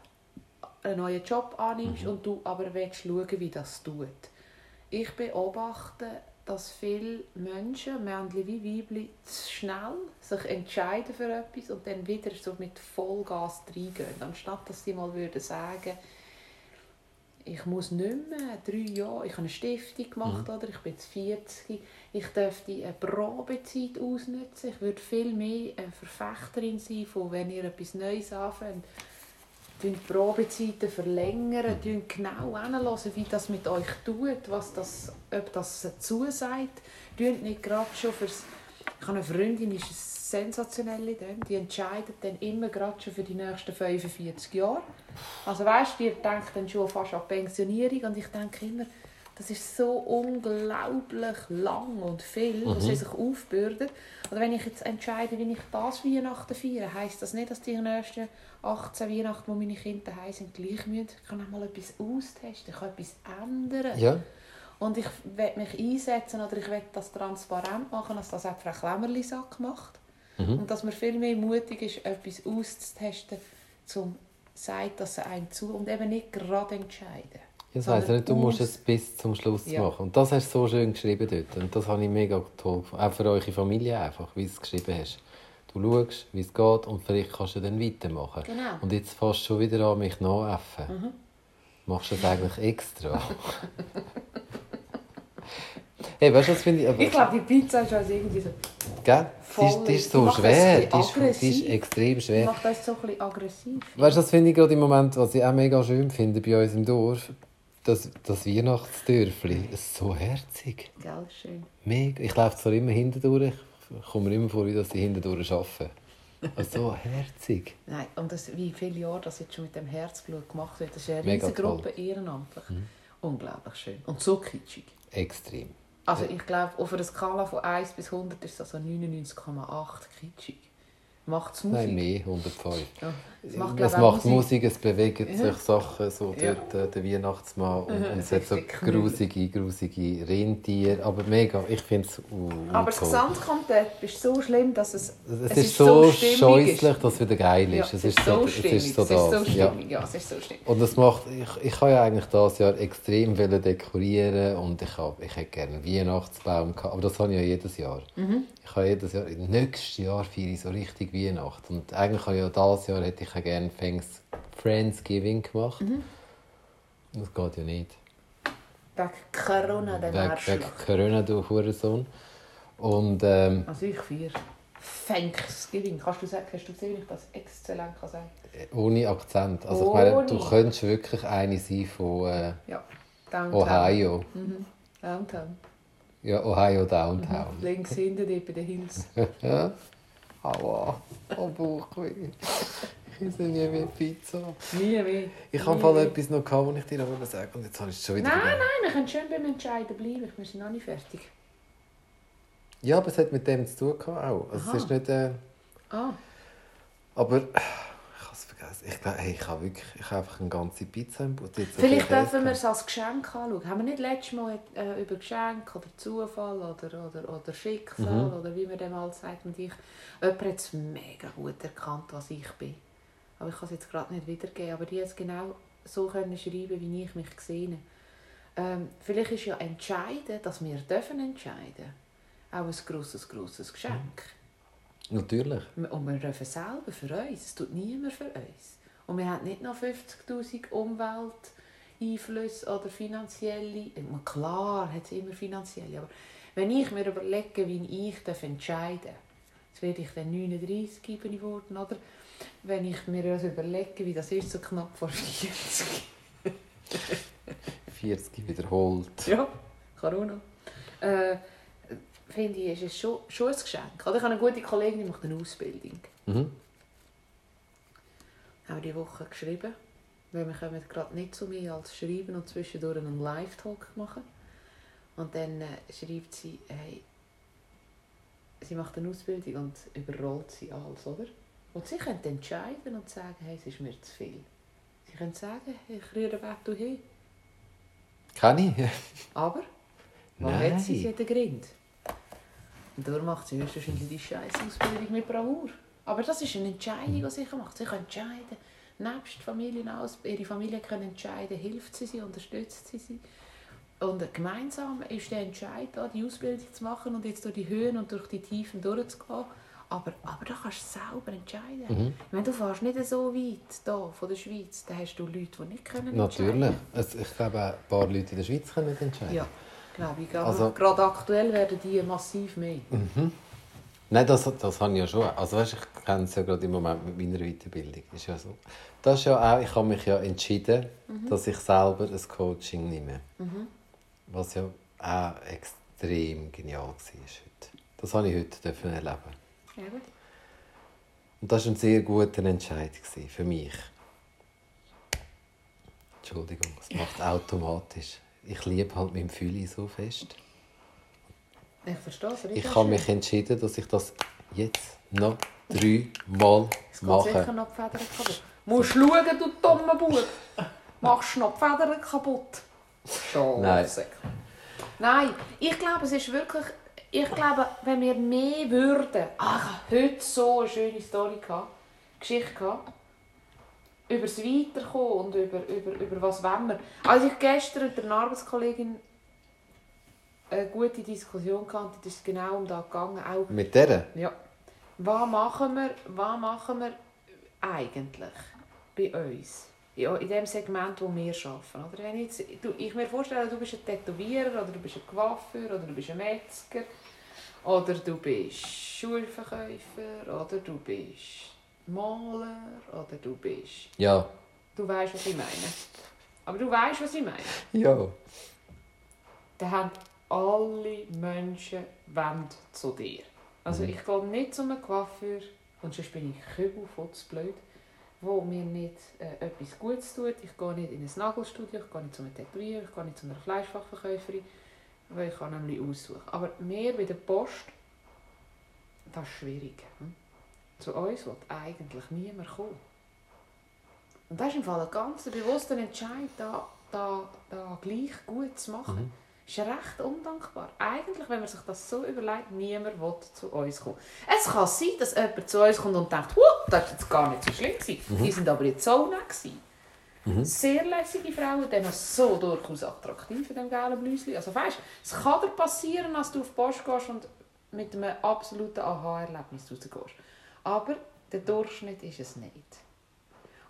einen neuen Job annimmst Mhm. und du aber willst schauen, wie das tut. Ich beobachte, dass viele Menschen, Männchen wie Weibli, zu schnell sich entscheiden für etwas und dann wieder so mit Vollgas reingehen. Anstatt dass sie mal würden sagen, ich muss nicht mehr drei Jahre, ich habe eine Stiftung gemacht, oder? Ich bin jetzt 40, ich dürfte eine Probezeit ausnutzen, ich würde viel mehr eine Verfechterin sein, von wenn ihr etwas Neues anfängt, die Probezeiten verlängern, mhm. genau hinhören, wie das mit euch tut, was das, ob das zusagt. Tut nicht gerade schon fürs... Ich habe eine Freundin, die ist eine sensationelle, dann, die entscheidet dann immer gerade schon für die nächsten 45 Jahre. Also weißt, die denkt dann schon fast an Pensionierung und ich denke immer, das ist so unglaublich lang und viel, was Mhm. sie sich aufbürdet. Oder wenn ich jetzt entscheide, wie ich das Weihnachten feiere, heisst das nicht, dass die nächsten 18 Weihnachten, wo meine Kinder daheim sind, gleich müssen. Ich kann auch mal etwas austesten, ich kann etwas ändern. Ja, Und ich will mich einsetzen oder ich will das transparent machen, als das auch Frau Klemmerli-Sack macht. Mhm. Und dass man viel mehr mutig ist, etwas auszutesten, zum sagt, dass er einem zu und eben nicht gerade entscheiden. Das heisst ja nicht, du musst es bis zum Schluss Ja. machen. Und das hast du so schön geschrieben dort. Und das habe ich mega toll gefunden. Auch für eure Familie einfach, wie du es geschrieben hast. Du schaust, wie es geht und vielleicht kannst du dann weitermachen. Genau. Und jetzt fährst du schon wieder an mich nachäffen. Mhm. Machst du das eigentlich extra? (laughs) hey, weißt du, was finde ich... aber- Ich glaube, die Pizza ist also irgendwie so... Gell? Die ist, die ist die so das schwer. Die ist, die ist extrem schwer. macht das so ein bisschen aggressiv. Weißt du, das finde ich gerade im Moment, was ich auch mega schön finde bei uns im Dorf, das, das Weihnachtsdörfli. So herzig. Gell, schön. Mega. Ich laufe zwar immer hintendurch, ich komme mir immer vor, wie das die hintendurch arbeiten. Also so (laughs) herzig. Nein, und das, wie viele Jahre das jetzt schon mit dem Herzblut gemacht wird, das ist eine Mega riesige Gruppe, ehrenamtlich. Unglaublich schön. Und so kitschig. Extrem. Also ich glaube, auf einer Skala von 1 bis 100 ist das so 99,8 kitschig. Macht es Musik? Nein, mehr, 105. Ja. Es macht, es macht Musik, es bewegen Ja. sich Sachen, so Ja. dort, äh, der Weihnachtsmann und, Mhm, und es es hat so grusige, grusige Rentiere, aber mega, ich finde es uh, Aber das. Gesamtkonzept ist so schlimm, dass es... Es, es ist, ist so, so scheußlich, dass es wieder geil Ja, ist. es es, ist so, es stimmig. ist so es ist so das. ja. Ja, es ist so stimmig. Und das macht, ich, ich habe ja eigentlich dieses Jahr extrem dekorieren und ich, habe, ich hätte gerne einen Weihnachtsbaum gehabt, aber das habe ich ja jedes Jahr. Mhm. Ich habe jedes Jahr, nächstes Jahr feiere ich so richtig Weihnachten und eigentlich habe ich ja dieses Jahr hätte ich ja gerne Thanks Friendsgiving gemacht. Mhm. Das geht ja nicht. Wegen Corona, der Wegen, wegen. Corona, du Hurensohn. Und ähm, Also ich vier. Thanksgiving. Kannst du sagen, hast du gesehen, wie ich das exzellent kann sagen ohne Akzent. Also ich meine, du könntest wirklich eine sein von äh, Ja. Downtown. Ohio. Mhm. Downtown. Ja, Ohio Downtown. Links hinten bei den Hills. (laughs) Aua, oh Bauchweh. Esse nie mehr Pizza. Nie mehr. Ich habe mehr. etwas noch gehabt, was ich dir noch sagen und jetzt habe ich es schon wieder Nein, vergessen. nein, wir können schön beim Entscheiden bleiben. Wir sind noch nicht fertig. Ja, aber es hat mit dem zu tun gehabt auch. Also Aha. es ist nicht... Äh, Ah, aber ich habe es vergessen. Ich glaube, hey, ich habe wirklich... Ich habe einfach eine ganze Pizza im Boot. Vielleicht viel Käse dürfen wir es als Geschenk anschauen. Haben wir nicht letztes Mal äh, über Geschenk oder Zufall oder, oder, oder Schicksal Mhm. oder wie man dem mal sagt und ich. Jemand hat es mega gut erkannt, was ich bin. Aber ich kann es jetzt gerade nicht wiedergeben. Aber die hat es genau so können schreiben wie ich mich sehe. Ähm, vielleicht ist ja entscheiden, dass wir dürfen entscheiden. Auch ein grosses, grosses Geschenk. Natürlich. Und wir dürfen selber für uns. Es tut niemand für uns. Und wir haben nicht noch 50'000 Umwelteinflüsse oder finanzielle. Klar hat es immer finanzielle. Aber wenn ich mir überlege, wie ich entscheiden darf, jetzt werde ich dann 39 bin geworden, oder? Wenn ich mir das überlege, wie das ist, so knapp vor 40. 40 wiederholt. Ja, Corona. Äh, finde ich, ist es schon, schon ein Geschenk. Oder ich habe eine gute Kollegin, die macht eine Ausbildung. Mhm. Haben wir diese Woche geschrieben, weil wir kommen gerade nicht zu mir als schreiben und zwischendurch einen Live-Talk machen. Und dann äh, schreibt sie, hey, sie macht eine Ausbildung und überrollt sie alles, oder? Und sie können entscheiden und sagen, hey, es ist mir zu viel. Sie können sagen, ich rühre weg, du hin. Kann ich? (laughs) Aber, Nein. hat sie? Einen Grund. Und darum macht sie höchstwahrscheinlich die scheiß Ausbildung mit Bravour. Aber das ist eine Entscheidung, die sie macht. Sie kann entscheiden, nebst Familien aus, ihre Familie können entscheiden, hilft sie sie, unterstützt sie sie. Und gemeinsam ist der Entscheid, da, die Ausbildung zu machen und jetzt durch die Höhen und durch die Tiefen durchzugehen. Aber, aber da kannst du selber entscheiden. Mhm. Wenn du fährst nicht so weit da, von der Schweiz, dann hast du Leute, die nicht können Natürlich. Also ich glaube, auch ein paar Leute in der Schweiz können nicht entscheiden. Ja, glaube ich. Aber Also- gerade aktuell werden die massiv mehr. Mhm. Nein, das, das habe ich ja schon. Also weißt, ich kenne es ja gerade im Moment mit meiner Weiterbildung. Ist ja so. Das ist ja auch, ich habe mich ja entschieden, dass ich selber ein Coaching nehme. Was ja auch extrem genial war heute. Das habe ich heute dürfen Und das war ein sehr guter Entscheid für mich. Entschuldigung, es macht (laughs) automatisch. Ich liebe halt mein Fühli so fest. Ich verstehe es. Ich habe mich entschieden, dass ich das jetzt noch dreimal Es geht sicher mache. noch die Federn kaputt. Musst schauen, du dummer Bub. Machst du noch die Federn kaputt? Nein. Scheiße. Nein, ich glaube, es ist wirklich... Ich glaube, wenn wir mehr würden... Ah, ich habe heute so eine schöne Story gehabt. Geschichte gehabt. Über das Weiterkommen und über, über, über was wollen wir. Als ich gestern mit einer Arbeitskollegin eine gute Diskussion hatte, und es ist genau um das gegangen, auch Mit der? ja. Was machen wir, was machen wir eigentlich bei uns? Ja, in dem Segment, wo wir arbeiten. Oder wenn jetzt, du, ich mir vorstelle, du bist ein Tätowierer oder du bist ein Coiffeur oder du bist ein Metzger oder du bist Schulverkäufer oder du bist Maler oder du bist... Ja. Du weißt, was ich meine. Aber du weißt, was ich meine. Ja. dann haben alle Menschen wollen zu dir. Also ich gehe nicht zu einem Coiffeur, und sonst bin ich kübel blöd, wo mir nicht äh, etwas Gutes tut. Ich gehe nicht in ein Nagelstudio, ich gehe nicht zu einem Tätowierer, ich gehe nicht zu einer Fleischfachverkäuferin, weil ich kann nämlich aussuchen. Aber mehr bei der Post, das ist schwierig. Hm? Zu uns will eigentlich niemand kommen. Und das ist im Fall ein ganz bewusster Entscheid, da, da, da gleich gut zu machen. Mhm. Ist recht undankbar. Eigentlich, wenn man sich das so überlegt, niemand will zu uns kommen. Es kann sein, dass jemand zu uns kommt und denkt, «Huh, das war jetzt gar nicht so schlimm. gewesen. Die sind aber jetzt so gewesen.» Sehr lässige Frauen, dann noch so durchaus attraktiv in diesem gelben Blüschen. Also weißt, es kann dir passieren, dass du auf die Post gehst und mit einem absoluten Aha-Erlebnis rausgehst. Aber der Durchschnitt ist es nicht.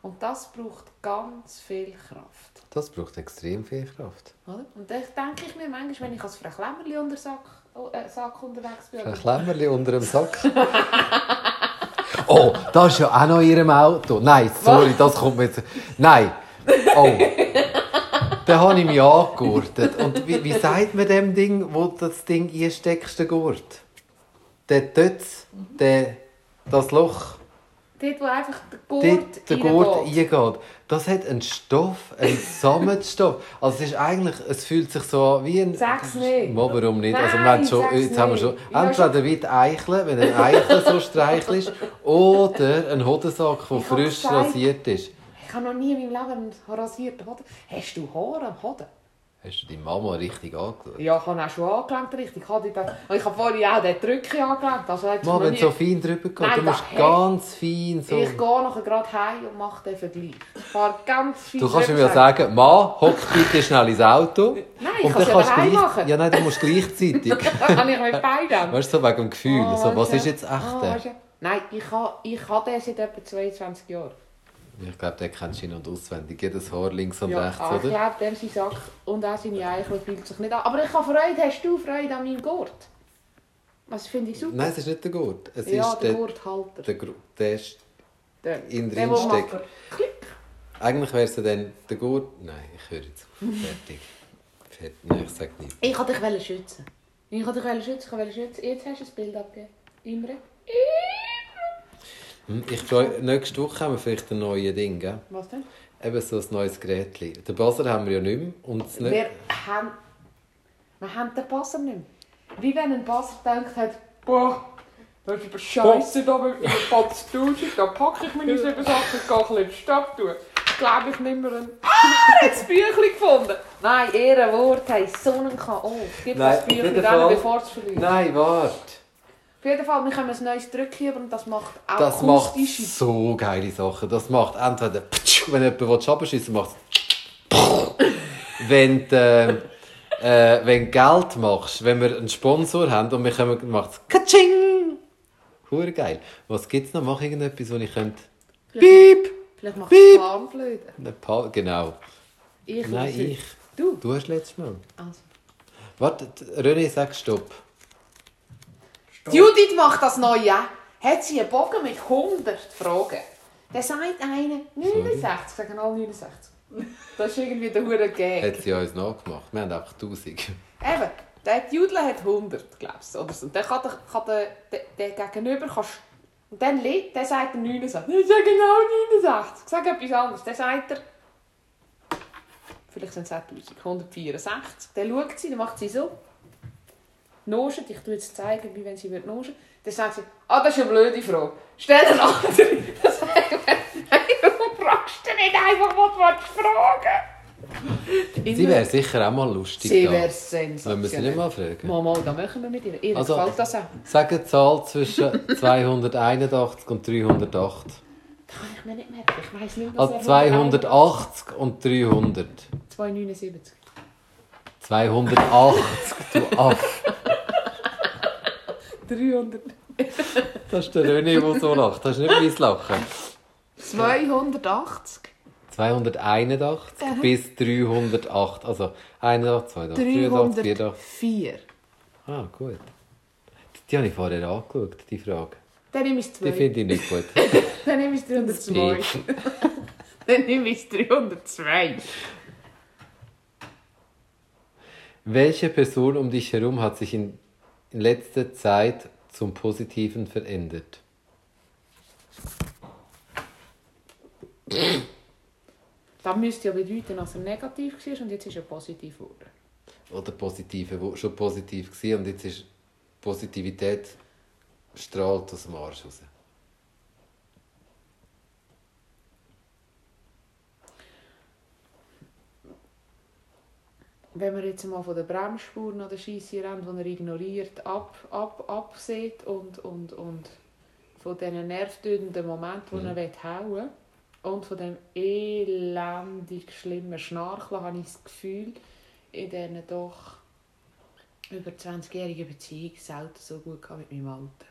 Und das braucht ganz viel Kraft. Das braucht extrem viel Kraft. Oder? Und dann denke ich mir manchmal, wenn ich als Frau Klemmerli unter Sack, äh, Sack unterwegs bin. Ein Klemmerli unter dem Sack. (laughs) oh, das ist ja auch noch in ihrem Auto. Nein, sorry, das kommt mir jetzt... Nein. Oh. Da habe ich mich angegurtet. Und wie, wie sagt man dem Ding, wo das Ding einsteckst, der Gurt? Der Tötz, der, das Loch, Dort, wo einfach der Gurt dort der Gurt reingeht. eingeht. Das hat einen Stoff, einen (laughs) Sammetstoff. Also es ist eigentlich, es fühlt sich so an wie ein... Sag's nicht. Mo, warum nicht? also wir Nein, haben schon, jetzt haben wir schon Ich entweder wie die Eicheln, wenn ein Eichel so streichelst, oder ein Hodensack, der frisch rasiert ist. Ich habe noch nie in meinem Leben einen rasierten Hoden. Hast du Haare am Hoden? Hast du deine Mama richtig angeschaut? Ja, ich habe auch schon angelenkt, richtig. Ich habe, und ich habe vorhin auch den Drücker angelenkt. Also Mal, wenn nie- so fein drüber geht, Nein, du musst ganz fein so... Ich gehe nachher gerade heim und mache den Vergleich. Ich fahre ganz viel Du kannst mir ja sagen, Mann, hock bitte schnell ins Auto. Nein, ich kann es ja gleich... machen. Ja, nein, du musst gleichzeitig. (laughs) Kann ich mit beiden. weißt du, so wegen dem Gefühl. Ah, so, was ist jetzt echt? Ah, weisst du? Nein, ich habe ich ha den seit etwa 22 Jahren. Ich glaube, den kennst du in- und auswendig. Jedes Haar links und Ja, rechts, ah, ich oder? glaube, dem sein Sack und auch seine Eichel fühlt sich nicht an. Aber ich habe Freude. Hast du Freude an meinem Gurt? Das finde ich super. Nein, es ist nicht der Gurt. Es ja, ist der der, Gurthalter. der, der ist, Der, in der, drin steckt. Eigentlich wäre es dann der Gurt... Nein, ich höre jetzt auf. (laughs) Fertig. Fertig. Nein, ich sage nichts. Ich wollte dich schützen. Ich wollte dich schützen, ich wollte schützen. Jetzt hast du ein Bild abgegeben. Imre. Hm, Ich freue nächste Woche haben wir vielleicht ein neues Ding, gell? Was denn? Eben so ein neues Gerät. Den Buzzer haben wir ja nicht mehr. Und das nicht... Wir haben, wir haben den Passer nicht mehr. Wie wenn ein Passer gedacht hat, boah, das ist aber scheiße da mit meiner Patztuse, da packe ich meine sieben Sachen und gehe ein bisschen in die Stadt tun. Glaube ich nicht mehr ein... Ah, er hat das Büchlein gefunden! Nein, Ehrenwort, hey, so einen K.O. Gib Nein, das Büchlein dann, bevor es verliert. Nein, warte. Auf jeden Fall, wir können ein neues Drückchen und das macht auch Das macht so geile Sachen. Das macht entweder, wenn jemand abschießen macht es. wenn du äh, wenn du Geld machst, wenn wir einen Sponsor haben und wir können, macht es Katsching! Hure geil. Was gibt es noch? Mach irgendetwas, wo ich könnte. Piep! Vielleicht Panflöte. Ein paar- Genau. Ich Nein, ich. Du? Du hast letztes Mal. Also. Warte, René, sag Stopp. Judith macht das neu, ja. Hat sie einen Bogen mit 100 Fragen. Dann sagt einer 69, sagen alle 69. Das ist irgendwie der hure Gag. Hat sie uns nachgemacht. Wir haben einfach 1000. Eben, der Judler hat 100, glaubst du. Oder so. Und dann kann der, kann der, der, der Gegenüber... Kannst, und dann liegt, dann sagt er 69. Ich sage genau 69. Sag etwas anderes. Dann sagt er... Vielleicht sind es auch 1000. 164. Dann schaut sie, dann macht sie so. Noschen, ich tue jetzt zeigen, wie wenn sie wird noschen. Dann sagt sie, ah, das ist eine blöde Frage. Stell eine andere. Sagen wir, hey, warum fragst du nicht einfach, was du fragen Sie wäre sicher auch mal lustig. Sie wäre Wenn wir sie sensationell. nicht mal fragen. Mama, da machen wir mit ihr. Ihr Also- gefällt das auch. Sag eine Zahl zwischen (laughs) 281 und 308. Das kann ich mir nicht merken. Ich weiss nicht, was Also 280 und 300. 279. 280, du Aff. 300. Das ist der René, der so lacht. Das ist nicht mein Lachen. 280. 281 Aha. bis 308. Also 81, 82, 83, 84. 304. Ah, gut. Die habe ich vorher angeschaut, die Frage. Dann nehme ich es Die 2. finde ich nicht gut. (laughs) Dann nehme ich es 302. (laughs) Dann nehme ich es 302. Welche Person um dich herum hat sich in, in letzter Zeit zum Positiven verändert? Das müsste ja bedeuten, dass er negativ war und jetzt ist er positiv geworden. Oder Positive, wo schon positiv war und jetzt ist Positivität strahlt aus dem Arsch raus. Wenn wir jetzt mal von den Bremsspuren oder Scheissrand, die er ignoriert, ab, ab, absieht und, und, und von diesen nervtötenden Momenten, wo Mhm. er will hauen und von dem elendig schlimmen Schnarchen, habe ich das Gefühl, in diesen doch über 20-jährigen Beziehung selten so gut mit meinem Alten.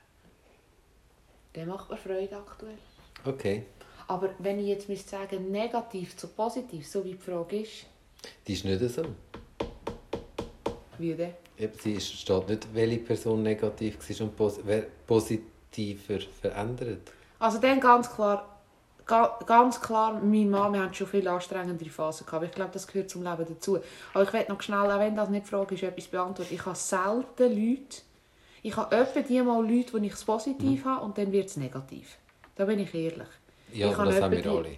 Der macht mir Freude aktuell. Okay. Aber wenn ich jetzt müsste sagen, negativ zu positiv, so wie die Frage ist, Die ist nicht so. Wie? Eben, Sie steht nicht, welche Person negativ war und pos wer positiver verändert. Also dann ganz klar, ga, ganz klar, mein Mann, wir haben schon viele anstrengendere Phasen gehabt. Ich glaube, das gehört zum Leben dazu. Aber ich werde noch schnell, auch wenn das nicht Frage ist, etwas beantworten. Ich habe selten Leute, ich habe etwa die mal Leute, wo ich es positiv habe und dann wird es negativ. Da bin ich ehrlich. Ja, Ich das haben wir alle.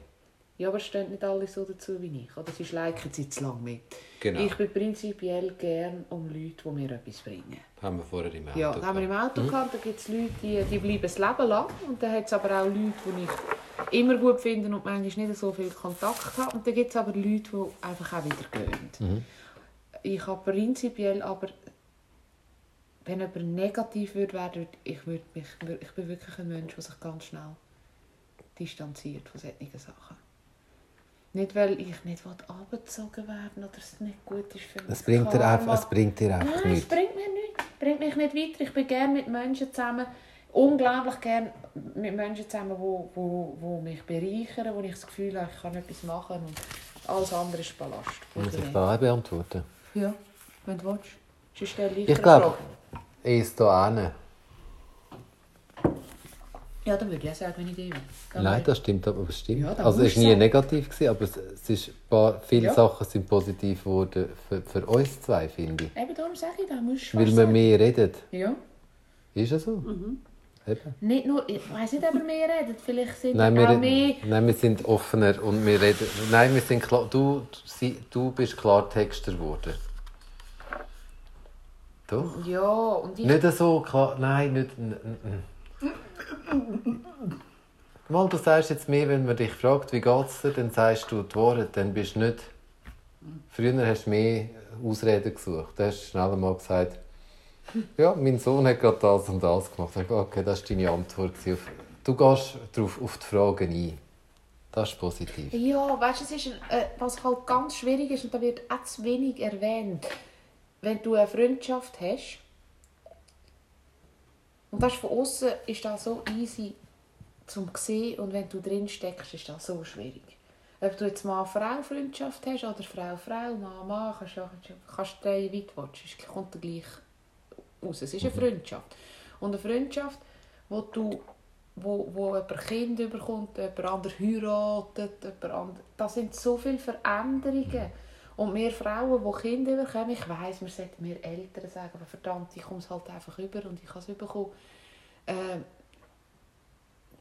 Ja, aber stehen nicht alle so dazu wie ich. Oder sie schleichen sie zu lange mit. Genau. Ich bin prinzipiell gern um Leute, die mir etwas bringen. Haben wir vorher im Auto Ja, haben wir im. Auto gehabt. Da gibt es Leute, die, die bleiben das Leben lang. Und dann hat es aber auch Leute, die ich immer gut finde und manchmal nicht so viel Kontakt habe. Und dann gibt es aber Leute, die einfach auch wieder gehen. ich habe prinzipiell aber, wenn jemand negativ würde werden, ich, würde mich, ich bin wirklich ein Mensch, der sich ganz schnell distanziert von solchen Sachen. Nicht, weil ich nicht abgezogen werden oder es nicht gut ist für mich. Es bringt dir einfach, es bringt dir einfach Nein, nichts. es bringt mir nichts. Es bringt mich nicht weiter. Ich bin gerne mit Menschen zusammen, unglaublich gerne mit Menschen zusammen, die wo, wo, wo mich bereichern, wo ich das Gefühl habe, ich kann etwas machen und alles andere ist Ballast. Muss ich Frage beantworten? Ja, wenn du willst. Sonst stelle ich Ich glaube, Frage. ist da hin. Ja, dann würde ich auch sagen, wenn ich will. Dann Nein, das stimmt, aber es stimmt. Ja, also es war nie sagen. negativ, gewesen, aber es, es ist ein paar, viele Ja. Sachen sind positiv geworden für, für uns zwei, finde ich. Eben darum sage ich, da musst du Weil wir sagen. mehr reden. Ja. Ist es so? Mhm. Eben. Nicht nur, ich weiß nicht, ob wir mehr reden. Vielleicht sind Nein, wir auch mehr... nein, wir sind offener und wir reden. Nein, wir sind klar. Du, sie- du bist Klartexter geworden. Doch? Ja, und ich... Nicht so klar. Nein, nicht. n- n- n- Mal, du sagst jetzt mehr, wenn man dich fragt, wie geht's dir, dann sagst du die Worte, dann bist du nicht. Früher hast du mehr Ausreden gesucht. Du hast schnell mal gesagt, ja, mein Sohn hat gerade das und das gemacht. Ich okay, das war deine Antwort. Du gehst drauf, auf die Fragen ein. Das ist positiv. Ja, weißt du, äh, was halt ganz schwierig ist, und da wird auch zu wenig erwähnt, wenn du eine Freundschaft hast, und ist von außen ist das so easy zum sehen, und wenn du drin steckst, ist das so schwierig. Ob du jetzt Mann-Frau-Freundschaft hast oder Frau-Frau, Mann-Mann, kannst du kannst drehen, wie du willst. Es kommt gleich raus. Es ist eine Freundschaft. Und eine Freundschaft, wo du wo, wo jemand Kind bekommt, jemand anderes heiratet, jemand anderes. Das sind so viele Veränderungen. Und wir Frauen, die Kinder bekommen, ich weiss, wir sollten mehr Eltern sagen, aber verdammt, ich komme es halt einfach über und ich kann es bekommen. Ähm,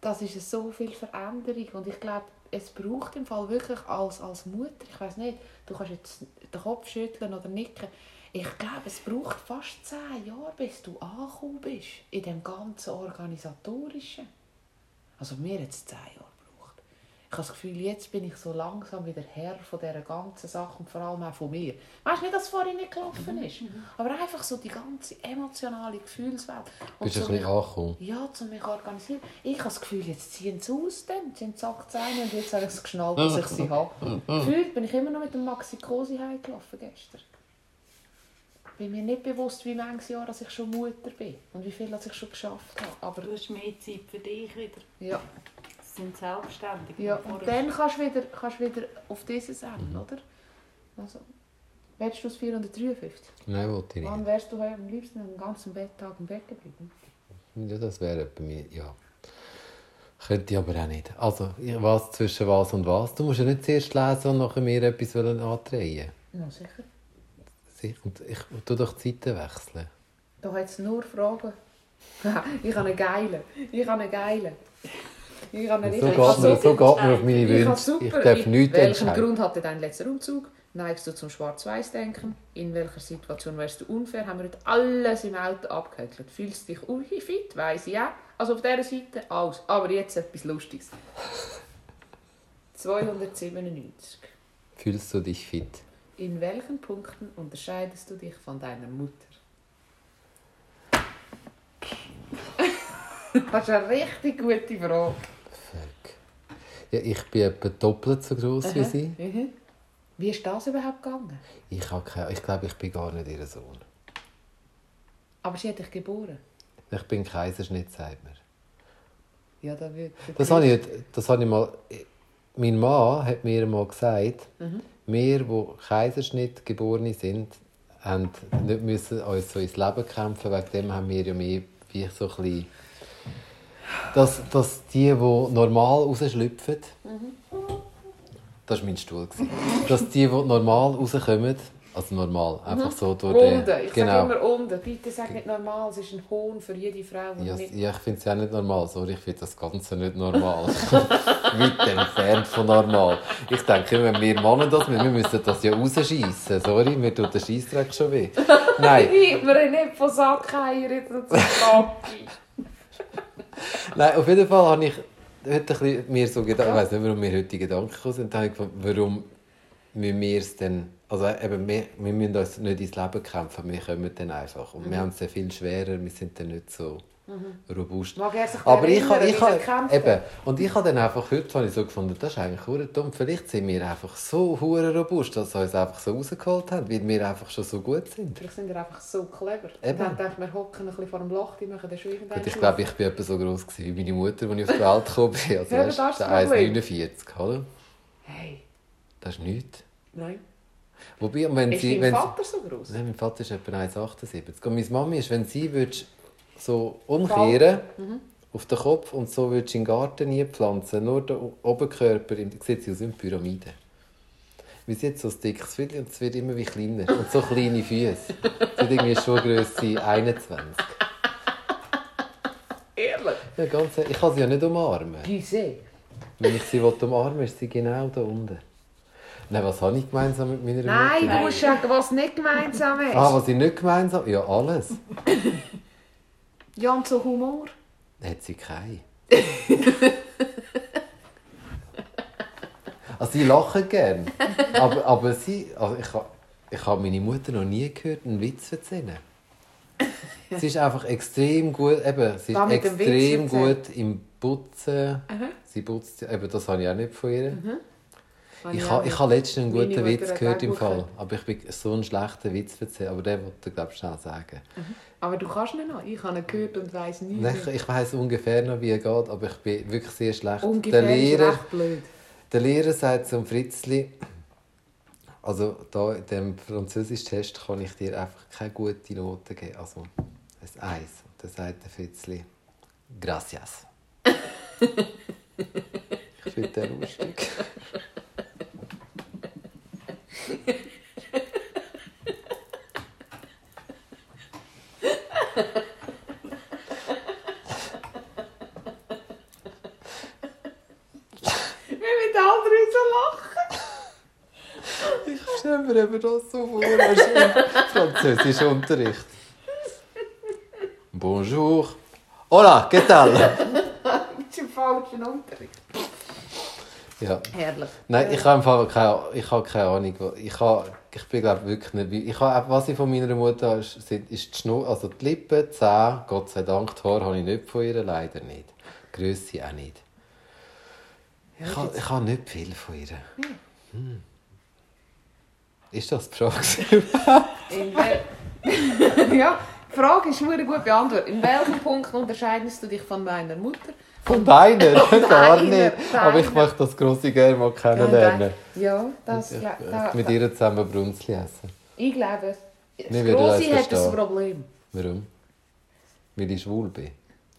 das ist so viel Veränderung und ich glaube, es braucht im Fall wirklich als, als Mutter, ich weiß nicht, du kannst jetzt den Kopf schütteln oder nicken, ich glaube, es braucht fast zehn Jahre, bis du angekommen bist in dem ganzen Organisatorischen. Also mir es zehn Jahre. Ich habe das Gefühl, jetzt bin ich so langsam wieder Herr von dieser ganzen Sache und vor allem auch von mir. Weißt du nicht, dass es vorhin nicht gelaufen ist, aber einfach so die ganze emotionale Gefühlswelt. Und Bist du so ein bisschen mich- angekommen? ja, zu mich organisieren. Ich habe das Gefühl, jetzt ziehen sie aus, dann. sie haben gesagt eine und jetzt habe ich es geschnallt, dass ich sie habe. Gefühlt bin ich immer noch mit dem Maxi Cosi heimgelaufen gestern. Ich bin mir nicht bewusst, wie viele Jahre dass ich schon Mutter bin und wie viel dass ich schon geschafft habe. Aber Du hast mehr Zeit für dich wieder. ja, Sie sind selbstständig. ja. und dann kannst du wieder, kannst du wieder auf dieses Ende, oder? Also, willst du es 453? Nein, wollte ich Wann nicht. wärst du heute am liebsten den ganzen Betttag im Bett geblieben? Ja, das wäre bei mir, ja. Könnte ich aber auch nicht. Also, was zwischen was und was? Du musst ja nicht zuerst lesen und nachher mir etwas andrehen. Ja, sicher. Sicher. Und ich tu doch die Seiten wechseln. Da hat es nur Fragen. (laughs) ich habe einen geilen. Ich habe einen geilen. Ich So geht, ich man, so geht auf meine Ich Wünsche. super. Ich darf In nichts welchem entscheiden. Grund hatte dein letzter Umzug? Neigst du zum Schwarz-Weiß-Denken? In welcher Situation wärst du unfair? Haben wir heute alles im Auto abgehökelt. Fühlst du dich ui fit? Weiss ich auch. Also auf dieser Seite alles. Aber jetzt etwas Lustiges. 297. Fühlst du dich fit? In welchen Punkten unterscheidest du dich von deiner Mutter? (laughs) das ist eine richtig gute Frage. Ja, ich bin etwa doppelt so groß wie sie. Mhm. Wie ist das überhaupt gegangen? Ich, habe keine, ich glaube, ich bin gar nicht ihr Sohn. Aber sie hat dich geboren. Ich bin Kaiserschnitt, sagt man. Ja, da wird. Das habe ich, das habe ich mal. Mein Mann hat mir mal gesagt, Mhm. wir, die Kaiserschnitt geboren sind, haben nicht müssen uns so ins Leben kämpfen. Wegen dem haben wir ja mehr wie so ein bisschen, dass, dass die, die normal rausschlüpfen, das war mein Stuhl, gewesen. dass die, die normal rauskommen, also normal, einfach so durch Unten. den... Ich Genau. sage immer unten. Bitte sag nicht normal. Es ist ein Hohn für jede Frau. Ja, nicht... ja, ich finde es ja nicht normal. Sorry, ich finde das Ganze nicht normal. (laughs) Weit entfernt von normal. Ich denke, wenn wir Männer das wir müssen das ja rausschiessen. Sorry, mir tut der Scheissdreck schon weh. (laughs) Nein, Wir haben nicht von Sackeier jetzt zu Kacki. (laughs) nein, auf jeden Fall habe ich heute ein mir so gedacht, ich weiß nicht, warum mir heute die Gedanken gekommen sind. Dann habe ich gefragt, warum müssen wir es denn Also eben, wir, wir müssen uns nicht ins Leben kämpfen, wir kommen dann einfach. Und wir Mhm. haben es ja viel schwerer, wir sind dann nicht so robust. Mag er sich Aber ich habe, ich habe, eben, und ich habe dann einfach heute habe ich so gefunden, das ist eigentlich hure dumm. Vielleicht sind wir einfach so hure robust, dass sie uns einfach so rausgeholt haben, weil wir einfach schon so gut sind. Vielleicht sind wir einfach so clever. Eben. Und dann denkt wir hocken ein bisschen vor dem Loch, die machen dann schon irgendwann ich glaube, ich bin etwa so groß wie meine Mutter, als ich auf die Welt gekommen bin. Also, Ja, das ist der das Problem. 1,49, oder? Hey, Das ist nichts. nein. Wobei, wenn Ist sie, dein wenn Vater so groß? Nein, mein Vater ist etwa 1,78. Und meine Mami ist, wenn sie würdest so umkehren Mhm. auf den Kopf und so würdest in den Garten nie pflanzen, nur der Oberkörper, sieht sie aus wie eine Pyramide. Wie sie jetzt so ein dickes Viertel und es wird immer wie kleiner. Und so kleine Füße. Sie hat irgendwie Schuhgröße 21. (laughs) Ehrlich? Ja, ganz, ehrlich, ich kann sie ja nicht umarmen. Wieso? Wenn ich sie umarmen ist sie genau da unten. Nein, was habe ich gemeinsam mit meiner Nein, Mutter? du musst sagen, was nicht gemeinsam ist. Ah, was ich nicht gemeinsam... Ja, alles. (laughs) Ja, und so Humor. Hat sie keine. (laughs) also sie lachen gern. Aber, aber sie... Also ich habe ich habe meine Mutter noch nie gehört, einen Witz erzählen. Sie ist einfach extrem gut... Eben, sie ist extrem gut im Putzen. Sie putzt... Eben, das habe ich auch nicht von ihr. Ich habe ich habe letztens einen guten Witz gehört im Fall. Aber ich bin so einen schlechten Witz erzählen. Aber den wollte ich glaube ich schnell sagen. Aber du kannst nicht noch. Ich habe ihn gehört und weiss nie Nein, ich, ich weiß ungefähr noch, wie er geht, aber ich bin wirklich sehr schlecht. Ungefähr der, ist Lehrer, blöd. der Lehrer sagt zum Fritzli, also da in dem Französisch-Test kann ich dir einfach keine gute Note geben. Also, das ist eins. Und dann sagt der Fritzli, gracias. (laughs) ich finde den lustig. (laughs) Wie mit anderen so lachen. Ich stelle mir eben das so vor, als im Französischunterricht. Bonjour. Hola, ¿qué tal? Das ist im falschen Unterricht. Ja. Herrlich. Nein, ich habe keine, ich habe keine Ahnung. Ich, habe, ich bin glaube wirklich nicht... Ich habe, was ich von meiner Mutter habe, ist, sind- ist die Schnur, also die Lippen, die Zähne, Gott sei Dank, die Haare habe ich nicht von ihr, leider nicht. Die Grösse auch nicht. Ich habe, ich habe nicht viel von ihr. Hm. Ist das die Frage? (laughs) Ja, die Frage ist nur gut beantwortet. In welchem Punkt unterscheidest du dich von meiner Mutter? Von deiner? Gar deiner, nicht. Aber ich möchte das grosse gerne mal kennenlernen. Ja, das... Ich, ich, da- mit ihr zusammen Brunzli essen. Ich glaube, das Grosse hat ein. Problem. Warum? Weil ich schwul bin.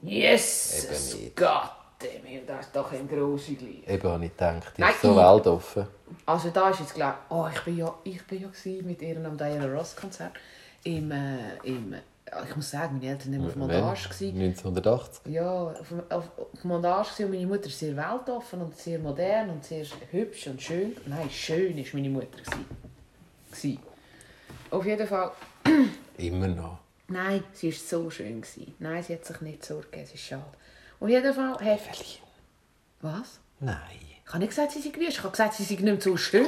Yes! Gott, das ist doch ein grosser Gleich. Eben habe ich gedacht, die ist so weltoffen. Also da ist jetzt klar, oh, ich bin ja, ich bin ja mit ihr am Diana Ross Konzert im, äh, im ich muss sagen, meine Eltern waren auf Montage. gewesen. 1980. Ja, auf, auf, auf Montage gewesen und meine Mutter ist sehr weltoffen und sehr modern und sehr hübsch und schön. Nein, schön ist meine Mutter gewesen. Auf jeden Fall, (clears throat) Immer noch. nein, sie ist so schön gewesen. Nein, sie hat sich nicht zurückgegeben, es ist schade. Auf jeden Fall hat... Was? Nein. Ich habe nicht gesagt, sie sei wüst. Ich habe gesagt, sie sei nicht mehr so schön.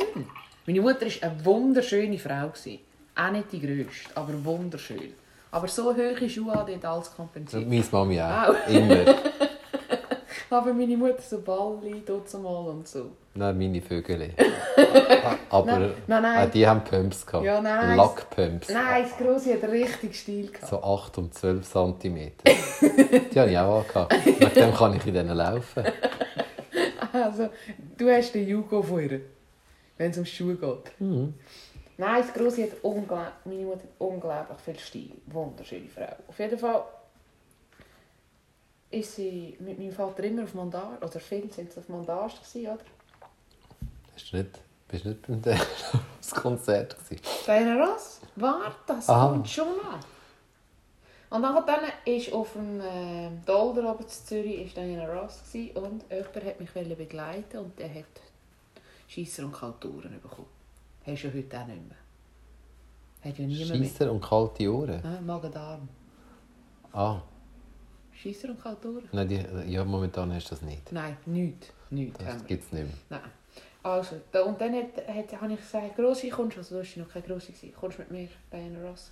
Meine Mutter war eine wunderschöne Frau. gewesen. Auch nicht die grösste, aber wunderschön. Aber so hohe Schuhe hat dort alles kompensiert. Meine Mami auch. Auch. (laughs) Immer. (laughs) Aber meine Mutter so Balli, dort mal und so. Nein, meine Vögel. (laughs) Aber Nein, nein, nein. auch die haben Pumps gehabt. Ja, nein. Lackpumps. Nein, das Grosse hat richtig Stil gehabt. So 8 und 12 cm. die habe ich auch angehabt. Mit dem kann ich in denen laufen. Also, du hast den Jugo von ihr, wenn es um Schuhe geht. Mhm. Nein, das Grosse hat meine Mutter hat unglaublich viel Stil. Wunderschöne Frau. Auf jeden Fall ist sie mit meinem Vater immer auf Mondage, oder viel sind sie auf gewesen, oder? Hast du nicht, bist du nicht beim (laughs) das Konzert gewesen? Diana Ross, warte, das Aha. kommt schon an. Und dann, ist auf dem äh, Dolder oben in Zürich ist Diana Ross gewesen, und jemand hat mich begleiten und der hat Scheisser und Kalturen bekommen. Hast du ja heute auch nicht mehr. Hat ja niemand mehr. Scheisser und kalte Ohren. Ah, Magen-Darm. Ah, Scheisser und Kalturen? nein, die, ja, momentan hast du das nicht. Nein, nichts. Nichts Das gibt es nicht mehr. Nein. Also, da, und dann hat, hat, habe ich gesagt, Grossi, kommst du? Also, du warst noch keine Grossi, gewesen. kommst mit mir, Diana Ross?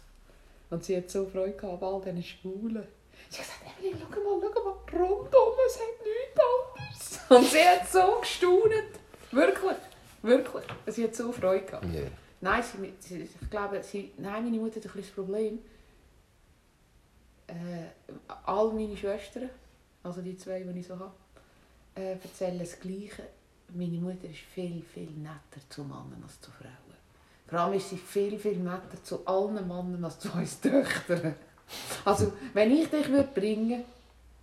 Und sie hat so Freude gehabt, all diesen Schwulen. Sie hat gesagt, Evelyn, schau mal, schau mal, rundum, es hat nichts anderes. Und sie hat so gestaunet. Wirklich, wirklich. Sie hat so Freude gehabt. Ja. Nein, sie, sie, ich glaube, sie, nein, meine Mutter hat ein das Problem. Äh, all meine Schwestern, also die zwei, die ich so habe, äh, erzählen das Gleiche. Meine Mutter ist viel, viel netter zu Männern als zu Frauen. Vor allem ist sie viel, viel netter zu allen Männern als zu uns Töchtern. Also, wenn ich dich würde bringen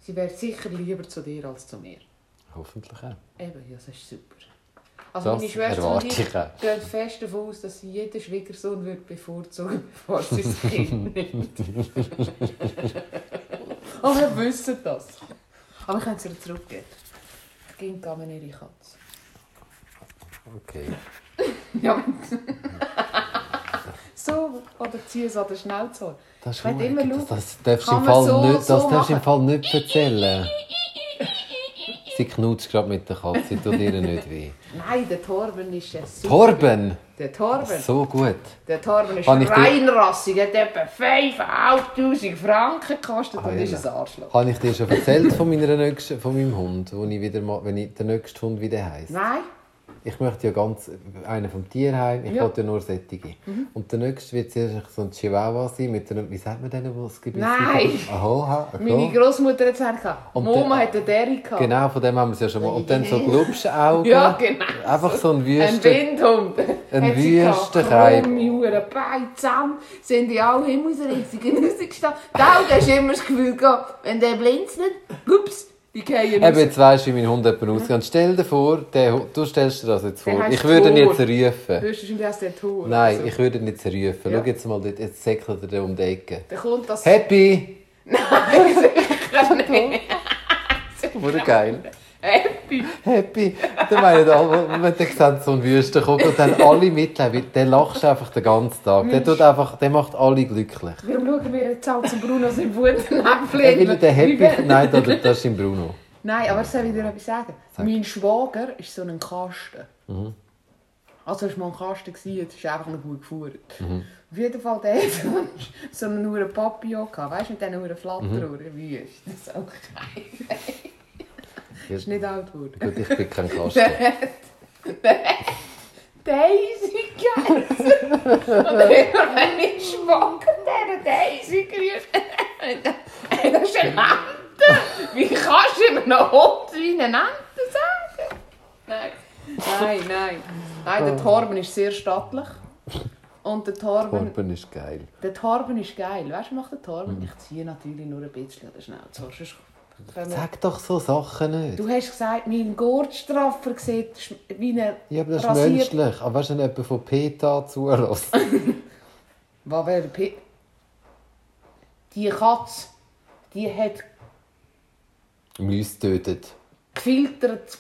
sie wäre sicher lieber zu dir als zu mir. Hoffentlich auch. Eben, ja, das ist super. Also Das meine Schwester und ich gehen fest davon aus, dass sie jeden Schwiegersohn wird bevorzugen (laughs) bevor sie das Kind nimmt. (laughs) Aber wir wissen das. Aber wir können es ihr zurückgeben. Das Kind gab mir ihre Katze. Okay. (laughs) Ja. so, oder zieh es an den Schnauze. Das ist immer. Das, das darfst du im Fall so- nicht, das so darfst im? Fall nicht erzählen. Sie knutscht gerade mit der Katze, tut ihr nicht weh. (laughs) Nein, der Torben ist ja super. Torben! Der Torben. So gut. Der Torben ist reinrassig, hat etwa 5'500 Franken gekostet und ist ein Arschloch. Habe ich dir schon erzählt von, meiner nächsten, von meinem Hund, wo ich wieder mal, wenn ich, der nächste Hund wieder heisst? Nein? Ich möchte ja ganz einen vom Tierheim, ich Ja. wollte ja nur sättige. Und der nächste wird zuerst so ein Chihuahua sein, mit einer, wie sagt man denn, wo es gibt? Nein. Aha, Meine Großmutter hat gesagt, Und Mama der- hat einen Derry gehabt. Genau, von dem haben wir es ja schon mal. Und dann so Glubschaugen. Ja, genau. Einfach so ein Ein Wüsten. Windhund. Ein gehabt. Krumme Huren, Beine zusammen, sind die alle Himmelsrichtungen rausgestanden. Augen hast du immer das Gefühl gehabt, wenn der blinzelt, ups, die fallen Eben, jetzt weisst du, wie mein Hund jemand aussieht. Und stell dir vor, der, du stellst dir das jetzt vor. Ich würde ihn jetzt rufen. Höchstwahrscheinlich heisst der Tor. Nein, Also, ich würde ihn jetzt rufen. Ja. Schau jetzt mal dort, jetzt säckelt er um die Ecke. Dann kommt das... Happy! (laughs) sicher (laughs) nicht. Wurde geil. Happy. Happy. Dann meinen alle, wenn der sieht, so ein Wüsten kommt und dann alle mitleiden, der lacht einfach den ganzen Tag. Der, tut einfach, der macht alle glücklich. Warum schauen wir jetzt auch zum Bruno seinen Futternäpfchen? Er will der Happy. Nein, das, das ist im Bruno. Nein, aber soll ich dir etwas sagen? Sag. Mhm. Mein Schwager ist so ein Kasten. Also es war mal ein Kasten, jetzt ist einfach noch gut gefahren. Mhm. Auf jeden Fall, der hat so einen- Papillon gehabt, weißt du, mit diesen nur Flatterohren. Mhm. Wie ist das auch geil? Ist nicht alt geworden. Gut, ich bin kein hat Daisy geheißen. Und ich Schwager der Daisy gerufen Das ist eine Ente. Wie kannst du einem Hund wie eine Ente sagen? Nein. Nein, nein. Nein, der Torben ist sehr stattlich. Und der Torben, Torben ist geil. der Torben ist geil. Weißt du, macht der Torben? Ich ziehe natürlich nur ein bisschen an der Schnauze. Sonst Sag doch so Sachen nicht. Du hast gesagt, mein Gurtstraffer sieht wie ein Ja, aber das ist rasiert... menschlich. Aber weißt du, wenn jemand von PETA zulässt? Was wäre Pi... Die Katze, die hat Mäuse tötet. gefiltert,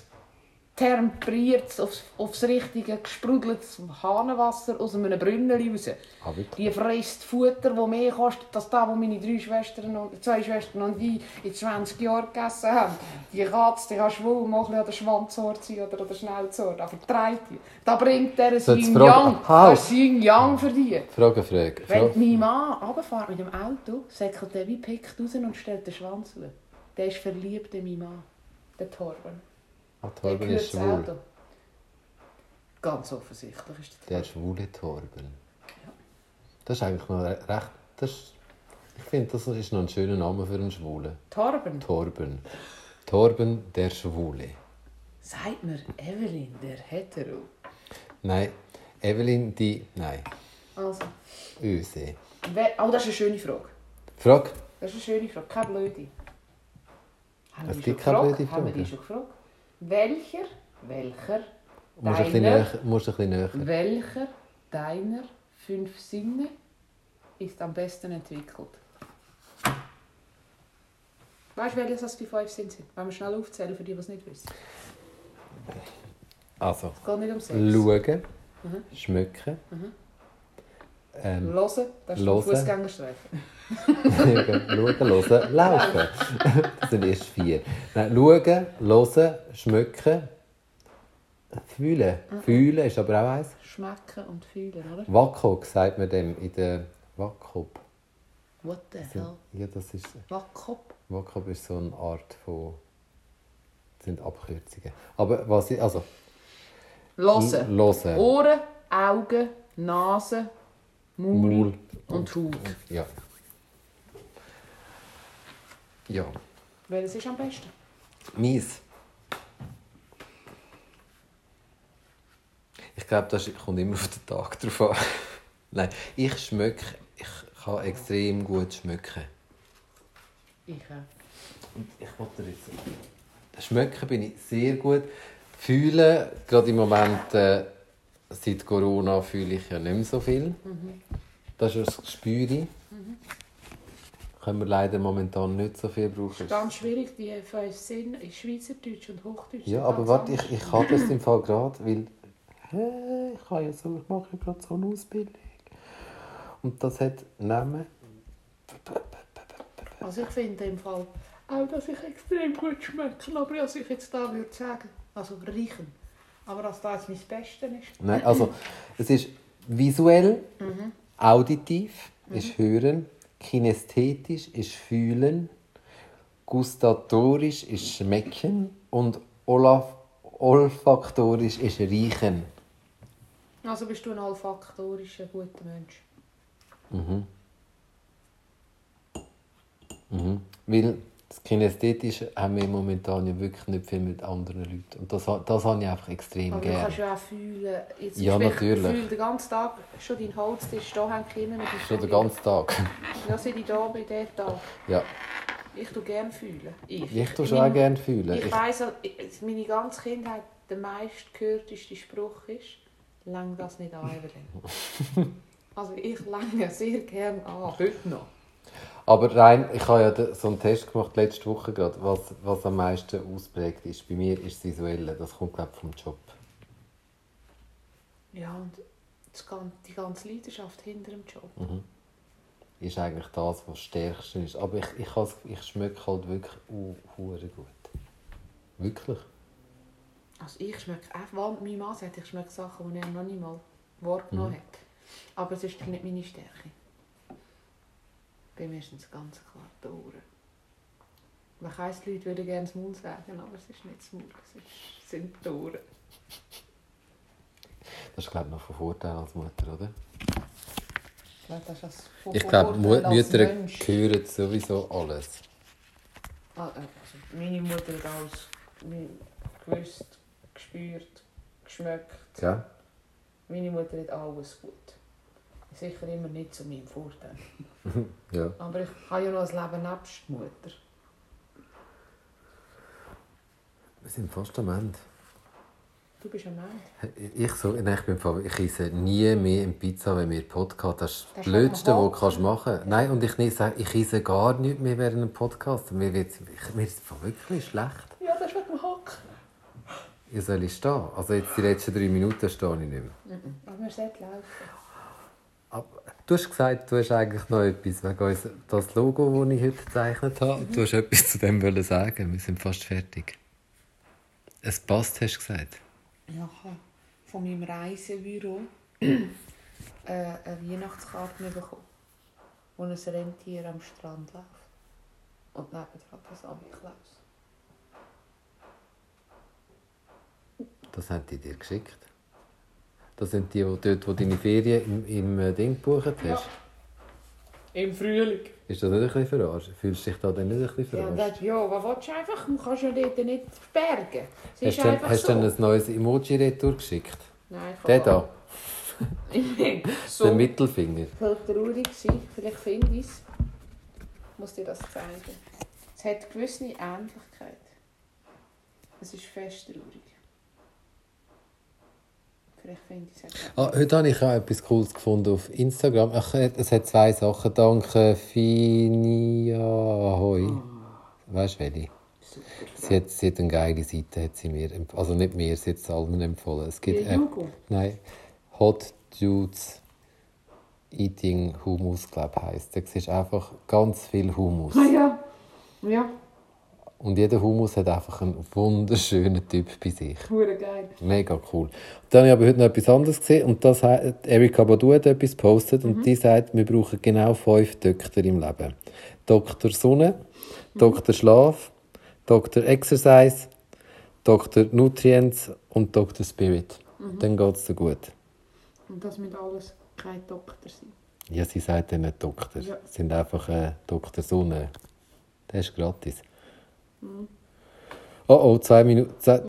temperiert, aufs, aufs richtige, gesprudeltes Hahnenwasser aus einem Brunnen raus. Ah? Die frisst Futter, das mehr kostet, als das, was meine drei Schwestern und, zwei Schwestern und ich in 20 Jahren gegessen haben. Die Katze, die kannst du wohl mal an der Schwanzort sein oder an der Schnauzeort, aber treibt die. Da bringt der ein Yin? Yang. Halt. Das ist Yin Yang für die. Frage, Frage. Wenn mein Mann runterfährt mit dem Auto, säckelt er wie pickt raus und stellt den Schwanz zu. Der ist verliebt in meinen Mann, der Torben. Der Torben ist das schwul. Auto. Ganz offensichtlich ist der Der schwule Torben. Das ist eigentlich noch re- recht... Das ist, ich finde, das ist noch ein schöner Name für einen Schwulen. Torben. Torben. Torben, der Schwule. Sagt mir, Evelyn, der Hetero. Nein, Evelyn, die... Nein, Also, Öse. oh, das ist eine schöne Frage. Frage. Das ist eine schöne Frage, keine blöde. Haben Es gibt keine blöde Haben wir die Frage. schon gefragt? Welcher, welcher, Musst deiner. Musst ein bisschen näher. welcher deiner fünf Sinne ist am besten entwickelt? Weißt du, welches die fünf Sinne sind? Wenn wir schnell aufzählen, für die, die es nicht wissen. Also, Es geht nicht um Sex. schauen, Mhm. schmecken, ähm, Hören, das ist Hören. Fußgängerstreifen. (laughs) schauen, hören, laufen. (laughs) Das sind erst vier. Nein, schauen, hören, schmecken, Fühlen. Fühlen ist aber auch eins. Schmecken und fühlen, oder? Wakok sagt man dem in der Wakop. What the hell? Ja, das ist... Wackop? Wakop ist so eine Art von... Das sind Abkürzungen. Aber was ich... Also... Hören. Hören. Ohren, Augen, Nase, Maul, Maul. und Haut. Ja. Ja. Welches ist am besten? Mies. Ich glaube, das kommt immer auf den Tag drauf an. (laughs) Nein, ich schmecke, ich kann extrem gut schmecken. Ich auch. Und ich wollte dir jetzt... Schmecken bin ich sehr gut. Fühlen, gerade im Moment, äh, seit Corona, fühle ich ja nicht mehr so viel. Das ist das Gespür. Können wir leider momentan nicht so viel brauchen. Ganz schwierig, die fünf Sinn in Schweizerdeutsch und Hochdeutsch. Ja, aber warte, ich, ich habe das im Fall gerade, weil hä, ich, habe ja so, ich mache ja gerade so eine Ausbildung. Und das hat Namen. Also ich finde im Fall auch, dass ich extrem gut schmecke. Aber was ich jetzt da würde sagen, also riechen. Aber dass das mein Bestes ist. Nein, also es ist visuell, auditiv ist hören, kinästhetisch ist fühlen, gustatorisch ist schmecken und olaf olfaktorisch ist riechen. Also bist du ein olfaktorischer, guter Mensch. Mhm. Weil das Kinästhetische haben wir momentan ja wirklich nicht viel mit anderen Leuten. Und das, das habe ich einfach extrem Aber du gerne. kannst ja auch fühlen. Jetzt Ja, natürlich. Ich fühle den ganzen Tag schon deinen Holztisch da hängen können. mit dem Schon den ganzen Tag. Ja, seit ich da bin, der Tag. Ja, Ich tue gerne fühlen. Ich, ich tue schon auch gerne fühlen. Ich Ich, weiss, meine ganze Kindheit, der meist gehörteste Spruch ist, lang das nicht an, Evelyn. (laughs) also ich lange sehr gerne an, heute noch. Aber rein, ich habe ja so einen Test gemacht letzte Woche gerade, was, was am meisten ausprägt ist. Bei mir ist das Visuelle. Das kommt, glaube ich, vom Job. Ja, und das, gan- die ganze Leidenschaft hinter dem Job. Ist eigentlich das, was das Stärkste ist. Aber ich, ich, has- ich schmecke halt wirklich uh, gut. Wirklich. Also ich schmecke einfach, weil mein Mann sagt, ich schmecke Sachen, die er noch nicht mal wahrgenommen hat. Aber es ist nicht meine Stärke. Bei mir sind es ganz klar die Ohren. Man heisst, die Leute würden gerne das Mund sagen, aber es ist nicht das Mund, es sind die Ohren. Das ist, glaube ich, noch von Vorteil als Mutter, oder? Ich glaube, das ist von Ich glaube, als Mütter hören sowieso alles. Ah, äh, Also, meine Mutter hat alles gewusst, gespürt, geschmeckt. Ja? Meine Mutter hat alles gut. Sicher immer nicht zu meinem Vorteil. (laughs) Ja. Aber ich habe ja noch ein Leben nebst Mutter. Wir sind fast am Ende. Du bist ein Mann. Ich, so, nein, ich, bin ich esse nie mehr eine Pizza, wenn wir Podcast Das ist das Das Blödste, was du kannst machen kannst. Nein, und ich sage, ich esse gar nichts mehr während einem Podcast. Mir, wird's, ich, mir ist es wirklich schlecht. Ja, das ist mit dem Hack. Wie soll ich stehen? Also jetzt die letzten drei Minuten stehe ich nicht mehr. Aber wir sollten laufen. Aber du hast gesagt, du hast eigentlich noch etwas wegen uns, das Logo, das ich heute gezeichnet habe. Du hast etwas zu dem wollen sagen. Wir sind fast fertig. Es passt, hast du gesagt. Ich habe von meinem Reisebüro äh, eine Weihnachtskarte bekommen, wo ein Rentier am Strand läuft. Und nebendran das Amiklaus. Das haben die dir geschickt. Das sind die, die dort, wo du deine Ferien im, im äh, Ding gebucht hast. Ja. Im Frühling. Ist das nicht ein bisschen verarscht? Fühlst du dich da dann nicht ein bisschen Ja, verarscht? das, ja, was willst du einfach? Du kannst ja dort nicht bergen. Es Hast ist du einfach hast du so. dann ein neues Emoji-Retour geschickt? Nein, ich Der da, Ich bin (laughs) der so Mittelfinger. voll traurig gewesen. Vielleicht finde ich es. Ich muss dir das zeigen. Es hat gewisse Ähnlichkeit. Es ist fest traurig. Vielleicht finde ich es. Ah, heute habe ich auch etwas Cooles gefunden auf Instagram. Ach, äh, es hat zwei Sachen. Danke, Finia Hoi. Weißt du, welche? Sie hat, sie hat eine geile Seite, hat sie mir Also nicht mir, sie hat es allen empfohlen. Es gibt, Jugo? nein, Hot Dudes Eating Hummus, glaube ich, heisst. Da siehst einfach ganz viel Hummus. Ah ja. Ja. Und jeder Hummus hat einfach einen wunderschönen Typ bei sich. Hure geil. Mega cool. Dann habe ich aber heute noch etwas anderes gesehen und das hat Erika Badu hat etwas gepostet und die sagt, wir brauchen genau fünf Doktor im Leben. Dr. Sonne, Dr. Schlaf, Dr. Exercise, Dr. Nutrients und Dr. Spirit. Dann geht es dir gut. Und das mit alles kein Doktor sein. Ja, sie sagt ja nicht Doktor. Ja. Sie sind einfach äh, Dr. Sonne. Der ist gratis. Oh oh, zwei Minuten.